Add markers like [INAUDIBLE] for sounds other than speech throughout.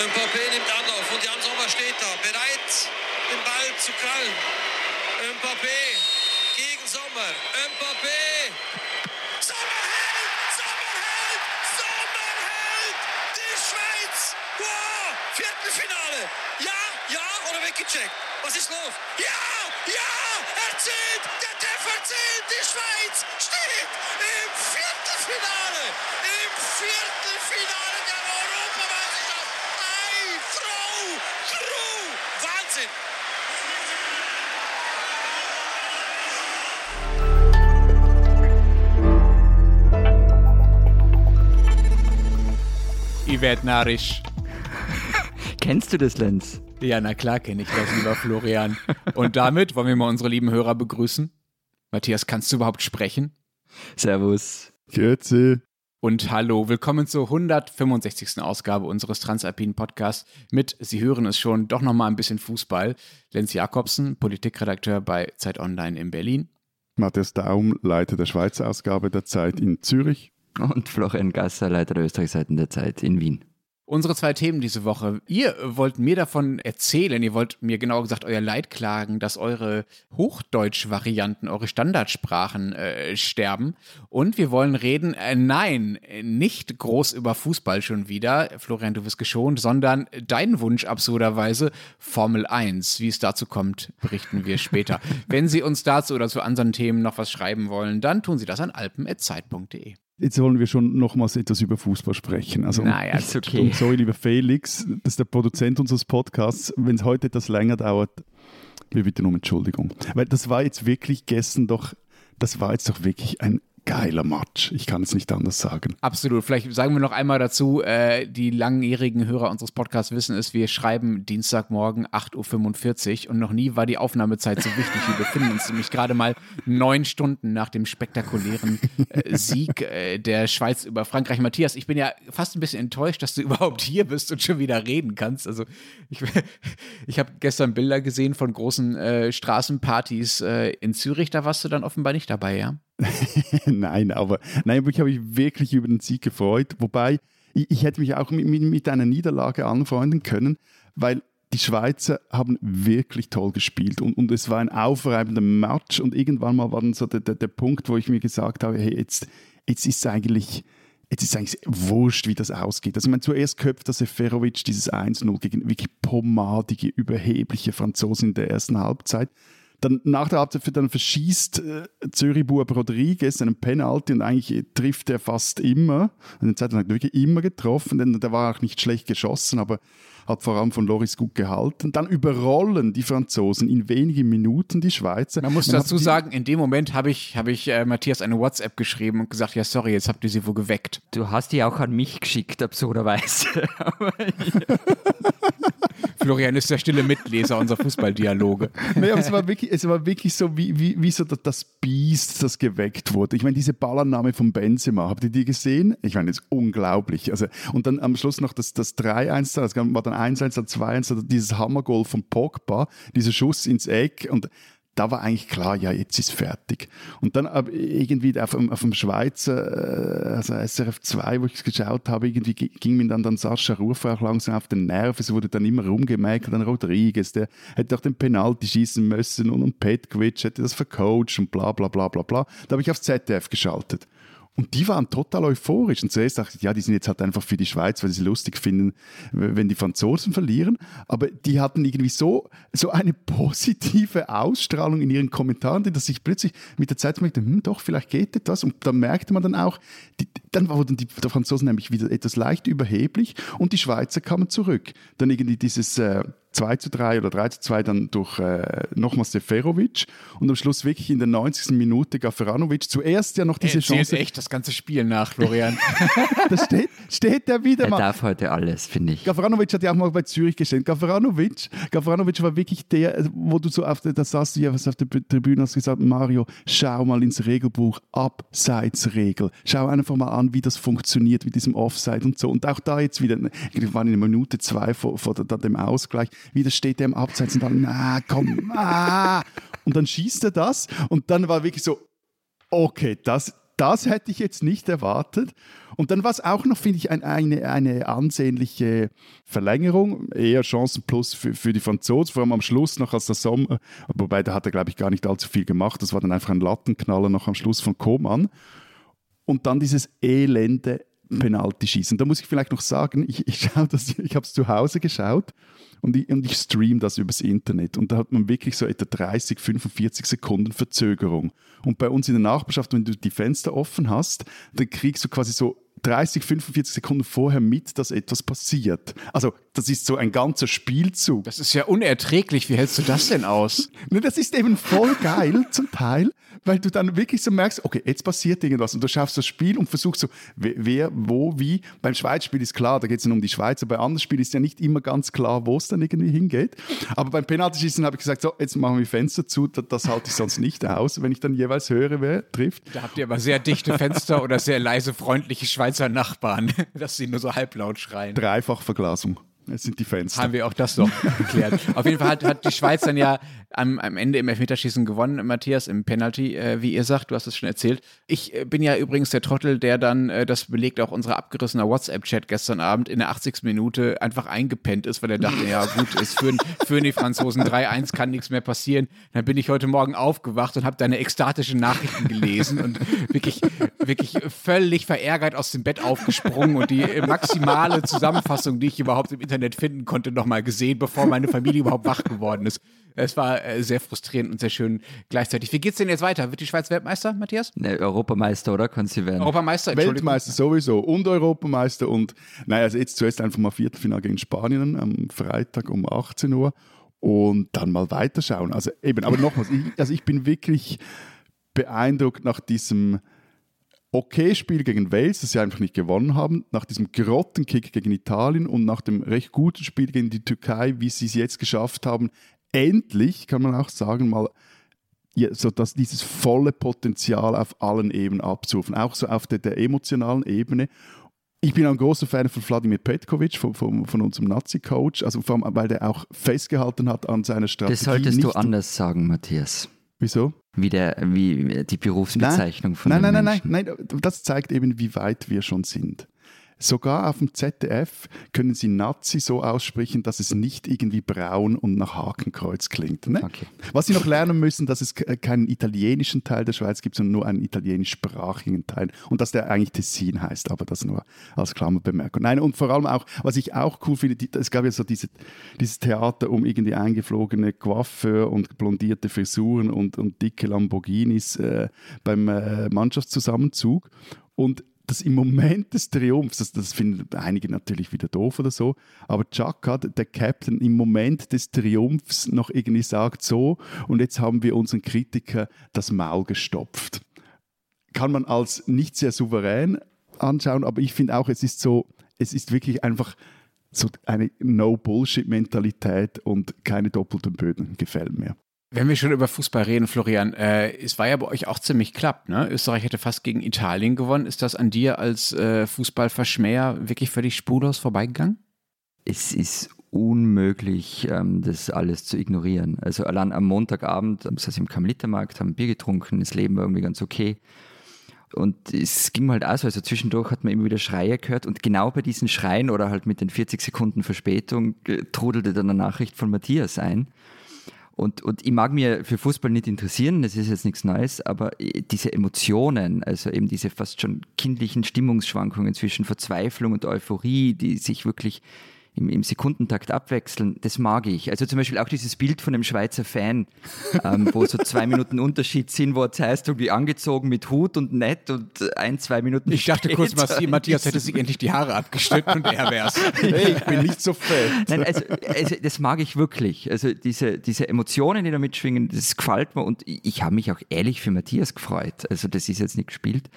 Mbappé nimmt Anlauf und Jan Sommer steht da, bereit, den Ball zu krallen. Mbappé gegen Sommer. Mbappé. Sommer hält! Sommer! Die Schweiz! Wow! Viertelfinale! Ja, ja oder weggecheckt? Was ist los? Ja! Ja! Er zählt! Der Treffer zählt! Die Schweiz steht im Viertelfinale! Im Viertelfinale Wahnsinn! Yvette Narisch. [LAUGHS] Kennst du das, Lenz? Ja, na klar kenne ich das, lieber Florian. Und damit wollen wir mal unsere lieben Hörer begrüßen. Matthias, kannst du überhaupt sprechen? Servus. Grüezi. Und hallo, willkommen zur 165. Ausgabe unseres Transalpinen Podcasts mit, Sie hören es schon, doch nochmal ein bisschen Fußball. Lenz Jakobsen, Politikredakteur bei Zeit Online in Berlin. Matthias Daum, Leiter der Schweizer Ausgabe der Zeit in Zürich. Und Florian Gasser, Leiter der Österreichseiten der Zeit in Wien. Unsere zwei Themen diese Woche. Ihr wollt mir davon erzählen, ihr wollt mir genau gesagt euer Leid klagen, dass eure Hochdeutsch-Varianten, eure Standardsprachen äh, sterben. Und wir wollen reden, äh, nein, nicht groß über Fußball schon wieder, Florian, du wirst geschont, sondern dein Wunsch absurderweise Formel 1. Wie es dazu kommt, berichten wir später. [LAUGHS] Wenn Sie uns dazu oder zu anderen Themen noch was schreiben wollen, dann tun Sie das an alpen.zeit.de. Jetzt wollen wir schon nochmals etwas über Fußball sprechen. Also, Naja, ist okay. Und sorry, lieber Felix, das ist der Produzent unseres Podcasts. Wenn es heute etwas länger dauert, wir bitten um Entschuldigung. Weil das war jetzt wirklich gestern doch, das war jetzt doch wirklich ein geiler Match. Ich kann es nicht anders sagen. Absolut. Vielleicht sagen wir noch einmal dazu, äh, die langjährigen Hörer unseres Podcasts wissen es, wir schreiben Dienstagmorgen 8.45 Uhr und noch nie war die Aufnahmezeit so wichtig. Wir befinden uns nämlich gerade mal neun Stunden nach dem spektakulären äh, Sieg äh, der Schweiz über Frankreich. Matthias, ich bin ja fast ein bisschen enttäuscht, dass du [LAUGHS] überhaupt hier bist und schon wieder reden kannst. Also ich, [LAUGHS] ich habe gestern Bilder gesehen von großen äh, Straßenpartys äh, in Zürich, da warst du dann offenbar nicht dabei, ja? [LAUGHS] nein, aber, nein, ich habe mich wirklich über den Sieg gefreut. Wobei, ich, ich hätte mich auch mit, mit, mit einer Niederlage anfreunden können, weil die Schweizer haben wirklich toll gespielt und, und es war ein aufreibender Match und irgendwann mal war dann so der, der, der Punkt, wo ich mir gesagt habe, hey, jetzt, jetzt ist es eigentlich, jetzt ist eigentlich wurscht, wie das ausgeht. Also ich meine, zuerst köpft der Seferovic dieses 1-0 gegen wirklich pomadige, überhebliche Franzosen in der ersten Halbzeit. Dann nach der Halbzeit dann verschießt äh, Zürich-Bub Rodriguez einen Penalty und eigentlich äh, trifft er fast immer. In der Zeit hat er wirklich immer getroffen, denn der war auch nicht schlecht geschossen, aber hat vor allem von Loris gut gehalten. Dann überrollen die Franzosen in wenigen Minuten die Schweizer. Man muss Dann dazu sagen, in dem Moment habe ich, habe ich äh, Matthias eine WhatsApp geschrieben und gesagt, ja sorry, jetzt habt ihr sie wohl geweckt. Du hast die auch an mich geschickt, absurderweise. [LAUGHS] Florian ist der stille Mitleser unserer Fußballdialoge. Nee, aber es war wirklich, es war wirklich so, wie, wie, wie so das, Biest, das geweckt wurde. Ich meine, diese Ballannahme von Benzema, habt ihr die gesehen? Ich meine, das ist unglaublich. Also, und dann am Schluss noch das, das 3-1, das war dann 1-1, dann 2-1, dann dieses Hammergoal von Pogba, dieser Schuss ins Eck und da war eigentlich klar, ja, jetzt ist fertig. Und dann irgendwie auf, dem- auf dem Schweizer, äh, also SRF 2, wo ich es geschaut habe, irgendwie gi- ging mir dann, dann Sascha Rufer auch langsam auf den Nerv. Es wurde dann immer rumgemäkelt an Rodriguez, der hätte auch den Penalty schießen müssen und, und Petkovic hätte das vercoacht und bla bla bla bla bla. Da habe ich aufs ZDF geschaltet. Und die waren total euphorisch. Und zuerst dachte ich, ja, die sind jetzt halt einfach für die Schweiz, weil sie lustig finden, wenn die Franzosen verlieren. Aber die hatten irgendwie so, so eine positive Ausstrahlung in ihren Kommentaren, dass ich plötzlich mit der Zeit merkte, hm, doch, vielleicht geht etwas. Und da merkte man dann auch, die, dann wurden die Franzosen nämlich wieder etwas leicht überheblich und die Schweizer kamen zurück. Dann irgendwie dieses äh, 2 zu 3 oder 3 zu 2 dann durch äh, nochmals Seferovic und am Schluss wirklich in der 90. Minute Gaferanovic. Zuerst ja noch diese Erzählt Chance. echt das ganze Spiel nach, Florian. [LAUGHS] Da steht, steht der wieder er mal. darf heute alles, finde ich. Gavranovic hat ja auch mal bei Zürich gestellt. Gavranovic, Gavranovic war wirklich der, wo du so auf der, da saßt du ja was auf der Tribüne hast gesagt, Mario, schau mal ins Regelbuch, Abseitsregel. Schau einfach mal an, wie das funktioniert mit diesem Offside und so. Und auch da jetzt wieder, wir waren in Minute zwei vor, vor der, dem Ausgleich, wieder steht er im Abseits und dann, na komm, ah. Und dann schießt er das und dann war wirklich so, okay, das, das hätte ich jetzt nicht erwartet. Und dann war es auch noch, finde ich, ein, eine, eine ansehnliche Verlängerung, eher Chancen plus für, für die Franzosen, vor allem am Schluss noch als der Sommer, wobei da hat er, glaube ich, gar nicht allzu viel gemacht. Das war dann einfach ein Lattenknaller noch am Schluss von Koman. Und dann dieses elende Penalty schießen. Da muss ich vielleicht noch sagen, ich, ich, ich habe es zu Hause geschaut und ich, und ich stream das übers Internet und da hat man wirklich so etwa 30, 45 Sekunden Verzögerung. Und bei uns in der Nachbarschaft, wenn du die Fenster offen hast, dann kriegst du quasi so 30, 45 Sekunden vorher mit, dass etwas passiert. Also das ist so ein ganzer Spielzug. Das ist ja unerträglich. Wie hältst du das denn aus? [LAUGHS] ne, das ist eben voll geil zum Teil, weil du dann wirklich so merkst, okay, jetzt passiert irgendwas und du schaffst das Spiel und versuchst so, wer, wo, wie. Beim Schweizspiel ist klar, da geht es dann um die Schweiz, aber bei anderen Spielen ist ja nicht immer ganz klar, wo es dann irgendwie hingeht. Aber beim Penaltyschießen habe ich gesagt, so, jetzt machen wir Fenster zu, das, das halte ich sonst nicht aus, wenn ich dann jeweils höre, wer trifft. Da habt ihr aber sehr dichte Fenster oder sehr leise, freundliche Schweizer Nachbarn, [LAUGHS] dass sie nur so halblaut schreien. Dreifachverglasung. Es sind die Fenster. Haben wir auch das noch geklärt. Auf jeden Fall hat, hat die Schweiz dann ja am, am Ende im Elfmeterschießen gewonnen, Matthias, im Penalty, äh, wie ihr sagt, du hast es schon erzählt. Ich äh, bin ja übrigens der Trottel, der dann, äh, das belegt auch unser abgerissener WhatsApp-Chat gestern Abend, in der 80. Minute einfach eingepennt ist, weil er dachte, ja gut, es führen, führen die Franzosen 3-1, kann nichts mehr passieren. Dann bin ich heute Morgen aufgewacht und habe deine ekstatischen Nachrichten gelesen und wirklich, wirklich völlig verärgert aus dem Bett aufgesprungen und die maximale Zusammenfassung, die ich überhaupt im Internet finden konnte, nochmal gesehen, bevor meine Familie überhaupt wach geworden ist. Es war äh, sehr frustrierend und sehr schön gleichzeitig. Wie geht's denn jetzt weiter? Wird die Schweiz Weltmeister, Matthias? Ne, Europameister, oder? Kann sie werden. Europameister, Weltmeister sowieso und Europameister und naja, also jetzt zuerst einfach mal Viertelfinale gegen Spanien am Freitag um 18 Uhr und dann mal weiterschauen. Also eben, aber nochmals, ich, also ich bin wirklich beeindruckt nach diesem okay Spiel gegen Wales, das sie einfach nicht gewonnen haben, nach diesem Grottenkick gegen Italien und nach dem recht guten Spiel gegen die Türkei, wie sie es jetzt geschafft haben, endlich, kann man auch sagen, mal ja, so dass dieses volle Potenzial auf allen Ebenen abzurufen, auch so auf der, der emotionalen Ebene. Ich bin ein großer Fan von Wladimir Petkovic, von, von, von unserem Nazi-Coach, also vor allem, weil der auch festgehalten hat an seiner Strategie. Das solltest du anders sagen, Matthias. Wieso? Wie, der, wie die Berufsbezeichnung nein, von nein, dem nein, Menschen. nein, nein, das zeigt eben, wie weit wir schon sind. Sogar auf dem ZDF können sie Nazi so aussprechen, dass es nicht irgendwie braun und nach Hakenkreuz klingt. Ne? Okay. Was sie noch lernen müssen, dass es ke- keinen italienischen Teil der Schweiz gibt, sondern nur einen italienischsprachigen Teil. Und dass der eigentlich Tessin heißt, aber das nur als Klammerbemerkung. Nein, und vor allem auch, was ich auch cool finde, die, es gab ja so diese, dieses Theater um irgendwie eingeflogene Coiffeur und blondierte Frisuren und, und dicke Lamborghinis äh, beim äh, Mannschaftszusammenzug. Und das im Moment des Triumphs, das, das finden einige natürlich wieder doof oder so, aber Chaka, der Captain, im Moment des Triumphs noch irgendwie sagt so, und jetzt haben wir unseren Kritiker das Maul gestopft. Kann man als nicht sehr souverän anschauen, aber ich finde auch, es ist so, es ist wirklich einfach so eine No-Bullshit-Mentalität und keine doppelten Böden gefällt mir. Wenn wir schon über Fußball reden, Florian, äh, es war ja bei euch auch ziemlich klapp, ne? Österreich hätte fast gegen Italien gewonnen. Ist das an dir als äh, Fußballverschmäher wirklich völlig spurlos vorbeigegangen? Es ist unmöglich, ähm, das alles zu ignorieren. Also allein am Montagabend ähm, saß ich im Karmelitermarkt, haben Bier getrunken, das Leben war irgendwie ganz okay. Und es ging halt auch so, also zwischendurch hat man immer wieder Schreie gehört und genau bei diesen Schreien oder halt mit den 40 Sekunden Verspätung äh, trudelte dann eine Nachricht von Matthias ein. Und, und ich mag mir für Fußball nicht interessieren, das ist jetzt nichts Neues, aber äh, diese Emotionen, also eben diese fast schon kindlichen Stimmungsschwankungen zwischen Verzweiflung und Euphorie, die sich wirklich im, im Sekundentakt abwechseln, das mag ich. Also zum Beispiel auch dieses Bild von einem Schweizer Fan, ähm, wo so zwei Minuten Unterschied sind, wo es heißt, irgendwie angezogen mit Hut und nett und ein, zwei Minuten Ich dachte kurz, [LAUGHS] Matthias hätte sich endlich die Haare abgeschnitten und er wär's. Hey, ich bin nicht so fett. Nein, also, also das mag ich wirklich. Also diese, diese Emotionen, die da mitschwingen, das gefällt mir und ich, ich habe mich auch ehrlich für Matthias gefreut. Also das ist jetzt nicht gespielt.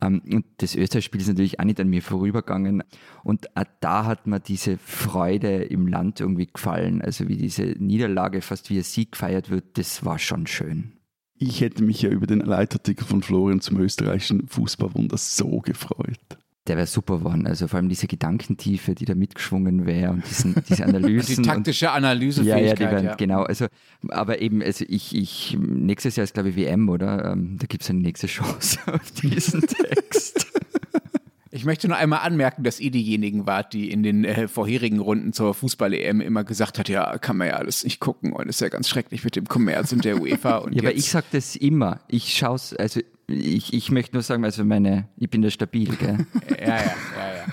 Ähm, und das Österreich-Spiel ist natürlich auch nicht an mir vorübergegangen. Und auch da hat mir diese Freude im Land irgendwie gefallen. Also wie diese Niederlage fast wie ein Sieg gefeiert wird, das war schon schön. Ich hätte mich ja über den Leitartikel von Florian zum österreichischen Fußballwunder so gefreut. Der wäre super geworden. Also vor allem diese Gedankentiefe, die da mitgeschwungen wäre und diesen, diese Analysen. die taktische Analysefähigkeit. Ja, ja, werden, ja. genau. Also, aber eben, also ich, ich, nächstes Jahr ist glaube ich WM, oder? Ähm, da gibt es eine nächste Chance [LAUGHS] auf diesen Text. Ich möchte nur einmal anmerken, dass ihr diejenigen wart, die in den äh, vorherigen Runden zur Fußball-EM immer gesagt hat, ja, kann man ja alles nicht gucken und ist ja ganz schrecklich mit dem Kommerz und der UEFA. Und ja, aber ich sage das immer. Ich schaue es, also ich, ich möchte nur sagen, also meine, ich bin da stabil, gell? [LAUGHS] ja, ja, ja, ja.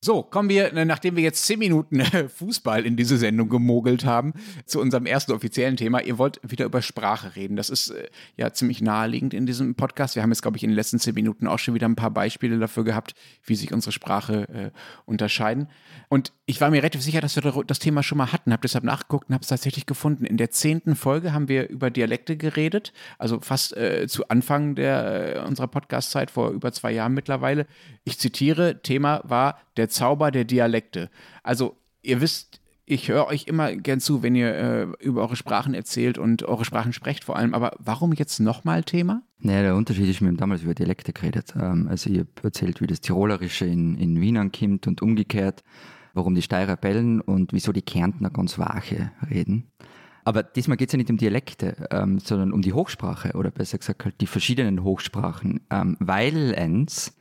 So, kommen wir, nachdem wir jetzt zehn Minuten äh, Fußball in diese Sendung gemogelt haben, zu unserem ersten offiziellen Thema. Ihr wollt wieder über Sprache reden. Das ist äh, ja ziemlich naheliegend in diesem Podcast. Wir haben jetzt, glaube ich, in den letzten zehn Minuten auch schon wieder ein paar Beispiele dafür gehabt, wie sich unsere Sprache äh, unterscheiden. Und ich war mir relativ sicher, dass wir das Thema schon mal hatten, habe deshalb nachgeguckt und habe es tatsächlich gefunden. In der zehnten Folge haben wir über Dialekte geredet, also fast äh, zu Anfang der, äh, unserer Podcast-Zeit, vor über zwei Jahren mittlerweile. Ich zitiere, Thema war der Zauber der Dialekte. Also ihr wisst, ich höre euch immer gern zu, wenn ihr äh, über eure Sprachen erzählt und eure Sprachen sprecht vor allem. Aber warum jetzt nochmal Thema? Naja, der Unterschied ist, wir haben damals über Dialekte geredet. Ähm, also ihr erzählt, wie das Tirolerische in, in Wien ankommt und umgekehrt, warum die Steirer bellen und wieso die Kärntner ganz wache reden. Aber diesmal geht es ja nicht um Dialekte, ähm, sondern um die Hochsprache oder besser gesagt halt die verschiedenen Hochsprachen, ähm, weil ens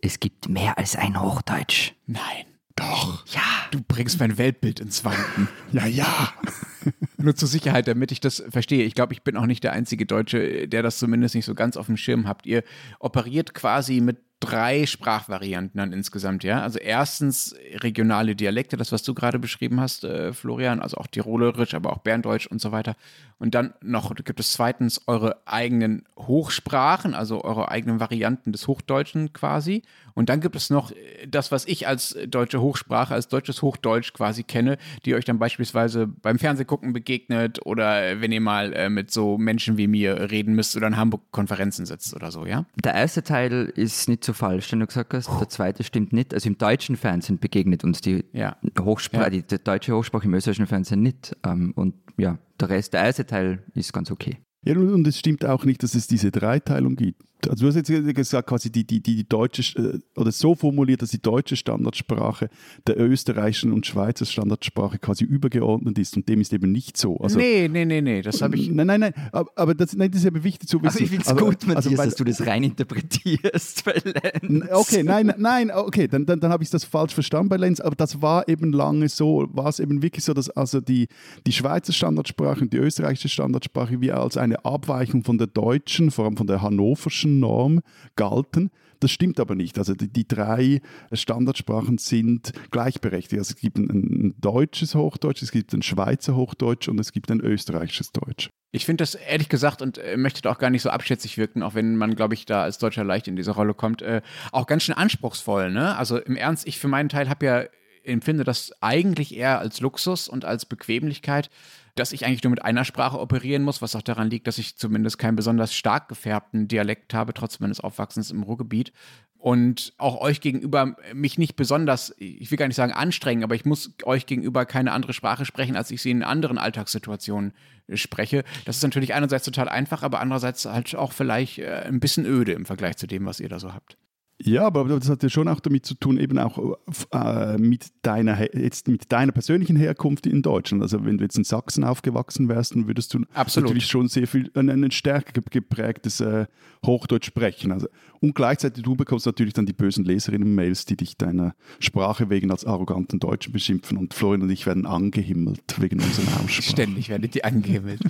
es gibt mehr als ein Hochdeutsch. Nein. Doch. Ja. Du bringst mein Weltbild ins Wanken. [LAUGHS] ja, ja. [LAUGHS] Nur zur Sicherheit, damit ich das verstehe. Ich glaube, ich bin auch nicht der einzige Deutsche, der das zumindest nicht so ganz auf dem Schirm habt. Ihr operiert quasi mit drei Sprachvarianten dann insgesamt, ja. Also erstens regionale Dialekte, das, was du gerade beschrieben hast, äh, Florian, also auch Tirolerisch, aber auch Berndeutsch und so weiter. Und dann noch gibt es zweitens eure eigenen Hochsprachen, also eure eigenen Varianten des Hochdeutschen quasi. Und dann gibt es noch äh, das, was ich als deutsche Hochsprache, als deutsches Hochdeutsch quasi kenne, die euch dann beispielsweise beim Fernsehgucken begegnet oder wenn ihr mal äh, mit so Menschen wie mir reden müsst oder in Hamburg Konferenzen sitzt oder so, ja? Der erste Teil ist nicht so falsch, den du gesagt hast. Der zweite stimmt nicht. Also im deutschen Fernsehen begegnet uns die ja. Hochsprache, ja. die, die, deutsche Hochsprache im österreichischen Fernsehen nicht. Ähm, und ja, der Rest, der erste Teil ist ganz okay. Ja, und es stimmt auch nicht, dass es diese Dreiteilung gibt. Also du hast jetzt gesagt, quasi die, die, die deutsche, äh, oder so formuliert, dass die deutsche Standardsprache der österreichischen und Schweizer Standardsprache quasi übergeordnet ist und dem ist eben nicht so. Also, nee, nee, nee, nee, das habe ich... Nein, nein, nein, aber, das, nein, das ist eben wichtig zu wissen. Aber ich finde es gut, Matthias, also, weil, dass du das rein interpretierst bei [LAUGHS] Lenz. Okay, nein, nein, okay, dann, dann, dann habe ich das falsch verstanden bei Lenz, aber das war eben lange so, war es eben wirklich so, dass also die, die Schweizer Standardsprache und die österreichische Standardsprache wie als eine Abweichung von der deutschen, vor allem von der hannoverschen deutschen Norm galten. Das stimmt aber nicht. Also die, die drei Standardsprachen sind gleichberechtigt. Also es gibt ein, ein, deutsches Hochdeutsch, es gibt ein Schweizer Hochdeutsch und es gibt ein österreichisches Deutsch. Ich finde das ehrlich gesagt und äh, möchte auch gar nicht so abschätzig wirken, auch wenn man, glaube ich, da als Deutscher leicht in diese Rolle kommt, äh, auch ganz schön anspruchsvoll. Ne? Also im Ernst, ich für meinen Teil habe ja empfinde das eigentlich eher als Luxus und als Bequemlichkeit, dass ich eigentlich nur mit einer Sprache operieren muss, was auch daran liegt, dass ich zumindest keinen besonders stark gefärbten Dialekt habe, trotz meines Aufwachsens im Ruhrgebiet. Und auch euch gegenüber mich nicht besonders, ich will gar nicht sagen anstrengen, aber ich muss euch gegenüber keine andere Sprache sprechen, als ich sie in anderen Alltagssituationen spreche. Das ist natürlich einerseits total einfach, aber andererseits halt auch vielleicht äh, ein bisschen öde im Vergleich zu dem, was ihr da so habt. Ja, aber das hat ja schon auch damit zu tun, eben auch äh, mit, deiner, jetzt mit deiner persönlichen Herkunft in Deutschland. Also wenn du jetzt in Sachsen aufgewachsen wärst, dann würdest du Absolut. natürlich schon sehr viel, ein, ein stärker geprägtes äh, Hochdeutsch sprechen. Also, und gleichzeitig du bekommst natürlich dann die bösen Leserinnen-Mails, die dich deiner Sprache wegen als arroganten Deutschen beschimpfen und Florian und ich werden angehimmelt wegen unserer Aussprache. Ständig werdet ihr angehimmelt.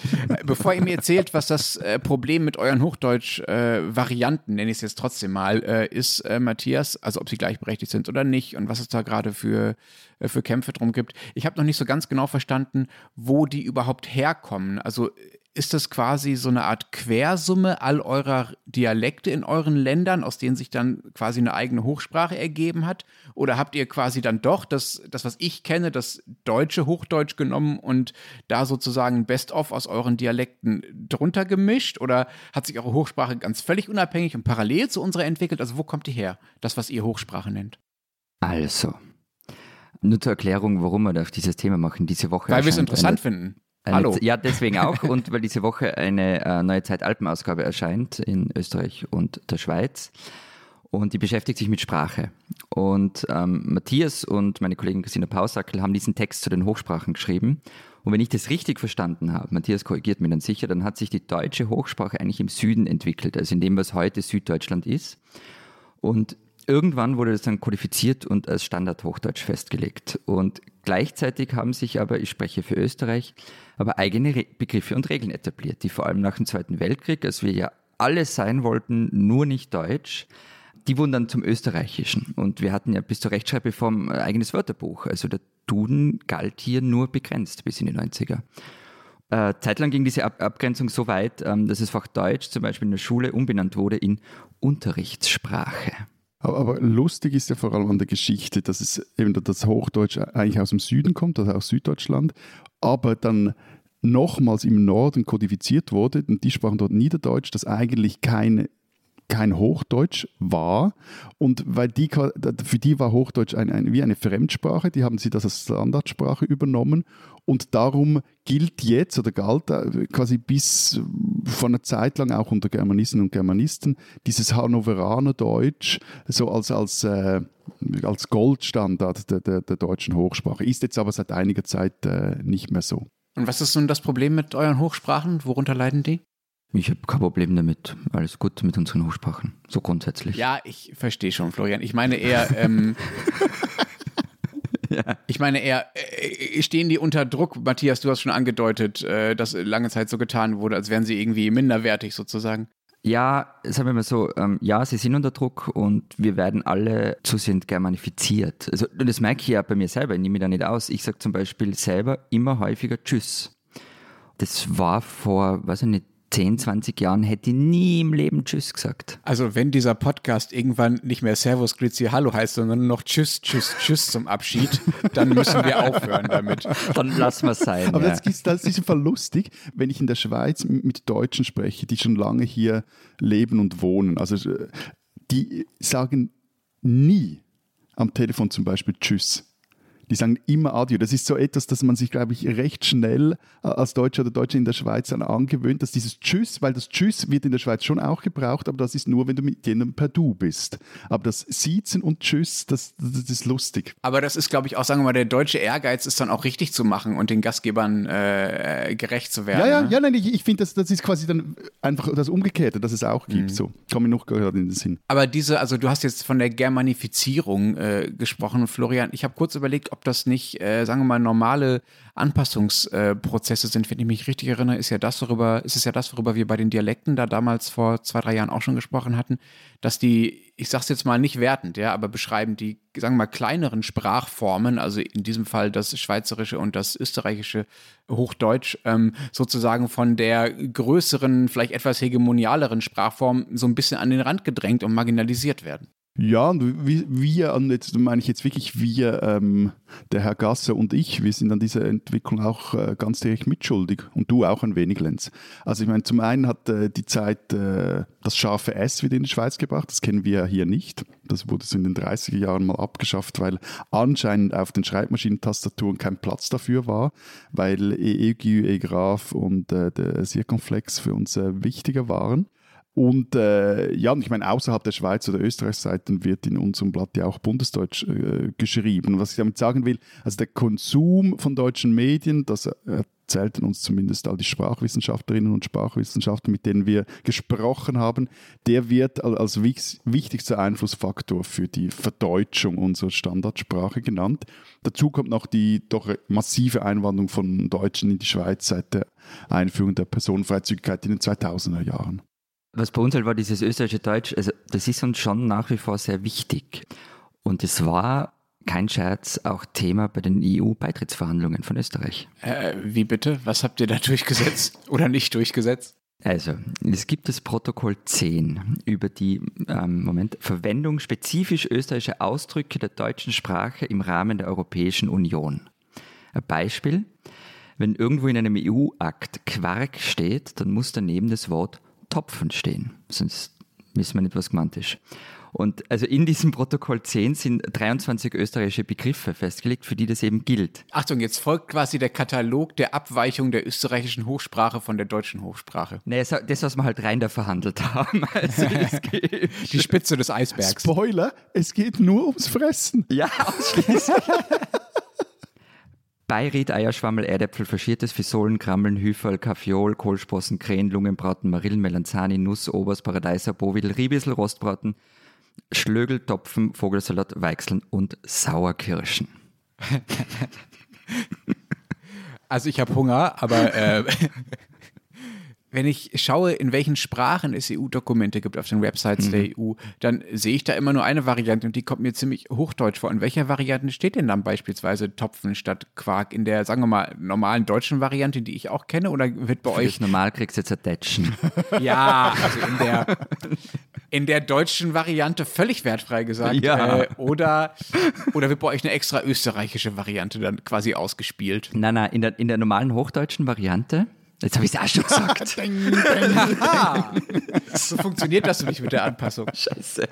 Bevor ihr mir erzählt, was das äh, Problem mit euren Hochdeutsch-Varianten, äh, nenne ich es jetzt trotzdem mal, äh, ist, äh, Matthias, also ob sie gleichberechtigt sind oder nicht und was es da gerade für, äh, für Kämpfe drum gibt. Ich habe noch nicht so ganz genau verstanden, wo die überhaupt herkommen. Also ist das quasi so eine Art Quersumme all eurer Dialekte in euren Ländern, aus denen sich dann quasi eine eigene Hochsprache ergeben hat? Oder habt ihr quasi dann doch das, das was ich kenne, das deutsche Hochdeutsch genommen und da sozusagen ein Best-of aus euren Dialekten drunter gemischt? Oder hat sich eure Hochsprache ganz völlig unabhängig und parallel zu unserer entwickelt? Also wo kommt die her, das, was ihr Hochsprache nennt? Also, nur zur Erklärung, warum wir auf dieses Thema machen. Diese Woche. Weil wir es interessant finden. Eine, Hallo. Ja, deswegen auch [LAUGHS] und weil diese Woche eine äh, neue Zeitalpen-Ausgabe erscheint in Österreich und der Schweiz. und die beschäftigt sich mit Sprache. Und ähm, Matthias und meine Kollegin Christina Pausackel haben diesen Text zu den Hochsprachen geschrieben. Und wenn ich das richtig verstanden habe, Matthias korrigiert mich dann sicher, dann hat sich die deutsche Hochsprache eigentlich im Süden entwickelt, also in dem, was heute Süddeutschland ist. Und irgendwann wurde das dann kodifiziert und als Standardhochdeutsch festgelegt. Und gleichzeitig haben sich aber, ich spreche für Österreich, aber eigene Re Begriffe und Regeln etabliert, die vor allem nach dem Zweiten Weltkrieg, als wir ja alle sein wollten, nur nicht Deutsch, die wurden dann zum Österreichischen. Und wir hatten ja bis zur Rechtschreibreform ein eigenes Wörterbuch. Also der Duden galt hier nur begrenzt bis in die 90er. Äh, zeitlang ging diese Ab Abgrenzung so weit, ähm, dass das Fach Deutsch zum Beispiel in der Schule umbenannt wurde in Unterrichtssprache. Aber, lustig ist ja vor allem an der Geschichte, dass es eben das Hochdeutsch eigentlich aus dem Süden kommt, also aus Süddeutschland, aber dann nochmals im Norden kodifiziert wurde, und die sprachen dort Niederdeutsch, das eigentlich kein, kein Hochdeutsch war. Und weil die, für die war Hochdeutsch ein, ein, wie eine Fremdsprache, die haben sie das als Standardsprache übernommen. Und darum gilt jetzt oder galt quasi bis vor einer Zeit lang auch unter Germanisten und Germanisten dieses Hannoveraner Deutsch so als, als, äh, als Goldstandard der, der, der, deutschen Hochsprache. Ist jetzt aber seit einiger Zeit äh, nicht mehr so. Und was ist nun das Problem mit euren Hochsprachen? Worunter leiden die? Ich habe kein Problem damit. Alles gut mit unseren Hochsprachen. So grundsätzlich. Ja, ich verstehe schon, Florian. Ich meine eher, ähm, [LAUGHS] [LAUGHS] ja. ich meine eher, äh, stehen die unter Druck? Matthias, du hast schon angedeutet, äh, dass lange Zeit so getan wurde, als wären sie irgendwie minderwertig sozusagen. Ja, sagen wir mal so, ähm, ja, sie sind unter Druck und wir werden alle zusehends germanifiziert. Also, und das merke ich ja bei mir selber, ich nehme mich da nicht aus. Ich sage zum Beispiel selber immer häufiger Tschüss. Das war vor, weiß ich nicht, 10, 20 Jahren hätte ich nie im Leben Tschüss gesagt. Also wenn dieser Podcast irgendwann nicht mehr Servus, Grüezi, Hallo heißt, sondern nur noch Tschüss, Tschüss, Tschüss zum Abschied, [LAUGHS] dann müssen wir aufhören damit. Dann lassen wir es sein. Aber ja. das, ist, das ist einfach lustig, wenn ich in der Schweiz mit Deutschen spreche, die schon lange hier leben und wohnen. Also äh, die sagen nie am Telefon zum Beispiel Tschüss die sagen immer Adieu. Das ist so etwas, dass man sich, glaube ich, recht schnell äh, als Deutscher oder Deutsche in der Schweiz dann angewöhnt, dass dieses Tschüss, weil das Tschüss wird in der Schweiz schon auch gebraucht, aber das ist nur, wenn du mit jemandem per Du bist. Aber das Siezen und Tschüss, das, das ist lustig. Aber das ist, glaube ich, auch, sagen wir mal, der deutsche Ehrgeiz ist dann auch richtig zu machen und den Gastgebern äh, gerecht zu werden. Ja, ja, ne? ja nein, ich, ich finde, das, das ist quasi dann einfach das Umgekehrte, dass es auch gibt. Mhm. So, komme mir noch gerade in den Sinn. Aber diese, also du hast jetzt von der Germanifizierung äh, gesprochen, Florian. Ich habe kurz überlegt, ob ob das nicht, äh, sagen wir mal, normale Anpassungsprozesse äh, sind. Wenn ich mich richtig erinnere, ist ja das, worüber, ist es ja das, worüber wir bei den Dialekten da damals vor zwei, drei Jahren auch schon gesprochen hatten, dass die, ich sage es jetzt mal nicht wertend, ja, aber beschreiben die, sagen wir mal, kleineren Sprachformen, also in diesem Fall das Schweizerische und das Österreichische Hochdeutsch, ähm, sozusagen von der größeren, vielleicht etwas hegemonialeren Sprachform so ein bisschen an den Rand gedrängt und marginalisiert werden. Ja, und wir, und jetzt meine ich jetzt wirklich wir, ähm, der Herr Gasser und ich, wir sind an dieser Entwicklung auch äh, ganz direkt mitschuldig und du auch ein wenig, Lenz. Also ich meine, zum einen hat äh, die Zeit äh, das scharfe S wieder in die Schweiz gebracht, das kennen wir hier nicht. Das wurde so in den 30er Jahren mal abgeschafft, weil anscheinend auf den Schreibmaschinentastaturen kein Platz dafür war, weil EEG, E-Graph und äh, der Circumflex für uns äh, wichtiger waren. Und äh, ja, ich meine, außerhalb der Schweiz oder Österreichseiten wird in unserem Blatt ja auch Bundesdeutsch äh, geschrieben. Und was ich damit sagen will, also der Konsum von deutschen Medien, das erzählten uns zumindest all die Sprachwissenschaftlerinnen und Sprachwissenschaftler, mit denen wir gesprochen haben, der wird als wichtigster Einflussfaktor für die Verdeutschung unserer Standardsprache genannt. Dazu kommt noch die doch massive Einwanderung von Deutschen in die Schweiz seit der Einführung der Personenfreizügigkeit in den 2000er Jahren. Was bei uns halt war, dieses österreichische Deutsch, also das ist uns schon nach wie vor sehr wichtig. Und es war kein Scherz, auch Thema bei den EU-Beitrittsverhandlungen von Österreich. Äh, wie bitte? Was habt ihr da [LAUGHS] durchgesetzt oder nicht durchgesetzt? Also, es gibt das Protokoll 10 über die ähm, Moment, Verwendung spezifisch österreichischer Ausdrücke der deutschen Sprache im Rahmen der Europäischen Union. Ein Beispiel, wenn irgendwo in einem EU-Akt Quark steht, dann muss daneben das Wort Topfen stehen, sonst wissen wir nicht, was gemeint ist. Und also in diesem Protokoll 10 sind 23 österreichische Begriffe festgelegt, für die das eben gilt. Achtung, jetzt folgt quasi der Katalog der Abweichung der österreichischen Hochsprache von der deutschen Hochsprache. Naja, so- das, was wir halt rein da verhandelt haben. [LAUGHS] Also [LAUGHS] Die Spitze des Eisbergs. Spoiler, es geht nur ums Fressen. ja, ausschließlich. [LAUGHS] Beiried, Eierschwammel, Erdäpfel, Faschiertes, Fisolen, Krammeln, Hüferl, Kaffeol, Kohlsprossen, Krähen, Lungenbraten, Marillen, Melanzani, Nuss, Obers, Paradeiser, Bovidel, Riebissel, Rostbraten, Schlögel, Topfen, Vogelsalat, Weichseln und Sauerkirschen. [LAUGHS] Also ich habe Hunger, aber äh, [LAUGHS] wenn ich schaue, in welchen Sprachen es EU-Dokumente gibt auf den Websites der EU, dann sehe ich da immer nur eine Variante und die kommt mir ziemlich hochdeutsch vor. In welcher Variante steht denn dann beispielsweise Topfen statt Quark? In der, sagen wir mal, normalen deutschen Variante, die ich auch kenne, oder wird bei Für euch Normal kriegst du jetzt ein. [LAUGHS] Ja, also in der, in der deutschen Variante völlig wertfrei gesagt. Ja. Äh, oder, oder wird bei euch eine extra österreichische Variante dann quasi ausgespielt? Nein, nein, in der, in der normalen hochdeutschen Variante, jetzt habe ich es auch schon gesagt. [LAUGHS] [LAUGHS] So funktioniert das nicht mit der Anpassung. Scheiße.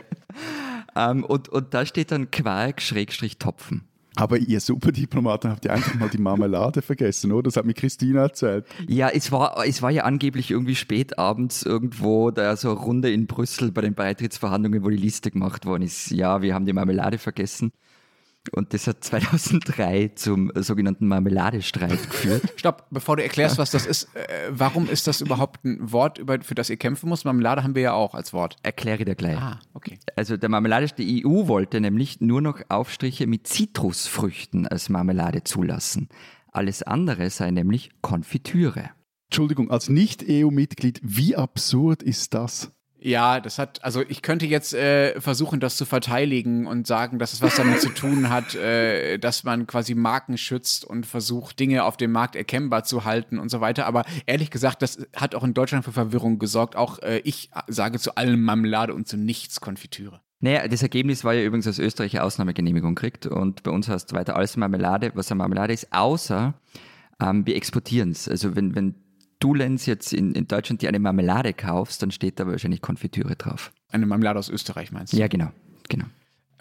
Ähm, und, und da steht dann Quark Schrägstrich Topfen. Aber ihr Superdiplomaten habt ja einfach mal die Marmelade vergessen, oder? Das hat mir Christina erzählt. Ja, es war, es war ja angeblich irgendwie spät abends irgendwo da so eine Runde in Brüssel bei den Beitrittsverhandlungen, wo die Liste gemacht worden ist. Ja, wir haben die Marmelade vergessen. Und das hat 2003 zum sogenannten Marmeladestreit geführt. Stopp, bevor du erklärst, was das ist, äh, warum ist das überhaupt ein Wort, über, für das ihr kämpfen müsst? Marmelade haben wir ja auch als Wort. Erkläre dir gleich. Ah, okay. Also der Marmelade, die EU wollte nämlich nur noch Aufstriche mit Zitrusfrüchten als Marmelade zulassen. Alles andere sei nämlich Konfitüre. Entschuldigung, als Nicht-EU-Mitglied, wie absurd ist das? Ja, das hat, also ich könnte jetzt äh, versuchen, das zu verteidigen und sagen, dass es was damit zu tun hat, äh, dass man quasi Marken schützt und versucht, Dinge auf dem Markt erkennbar zu halten und so weiter. Aber ehrlich gesagt, das hat auch in Deutschland für Verwirrung gesorgt. Auch äh, ich sage zu allem Marmelade und zu nichts Konfitüre. Naja, das Ergebnis war ja übrigens, dass Österreich eine Ausnahmegenehmigung kriegt und bei uns heißt weiter alles Marmelade, was eine Marmelade ist, außer ähm, wir exportieren es. Also wenn, wenn du, Lenz, jetzt in, in Deutschland dir eine Marmelade kaufst, dann steht da wahrscheinlich Konfitüre drauf. Eine Marmelade aus Österreich meinst du? Ja, genau, genau.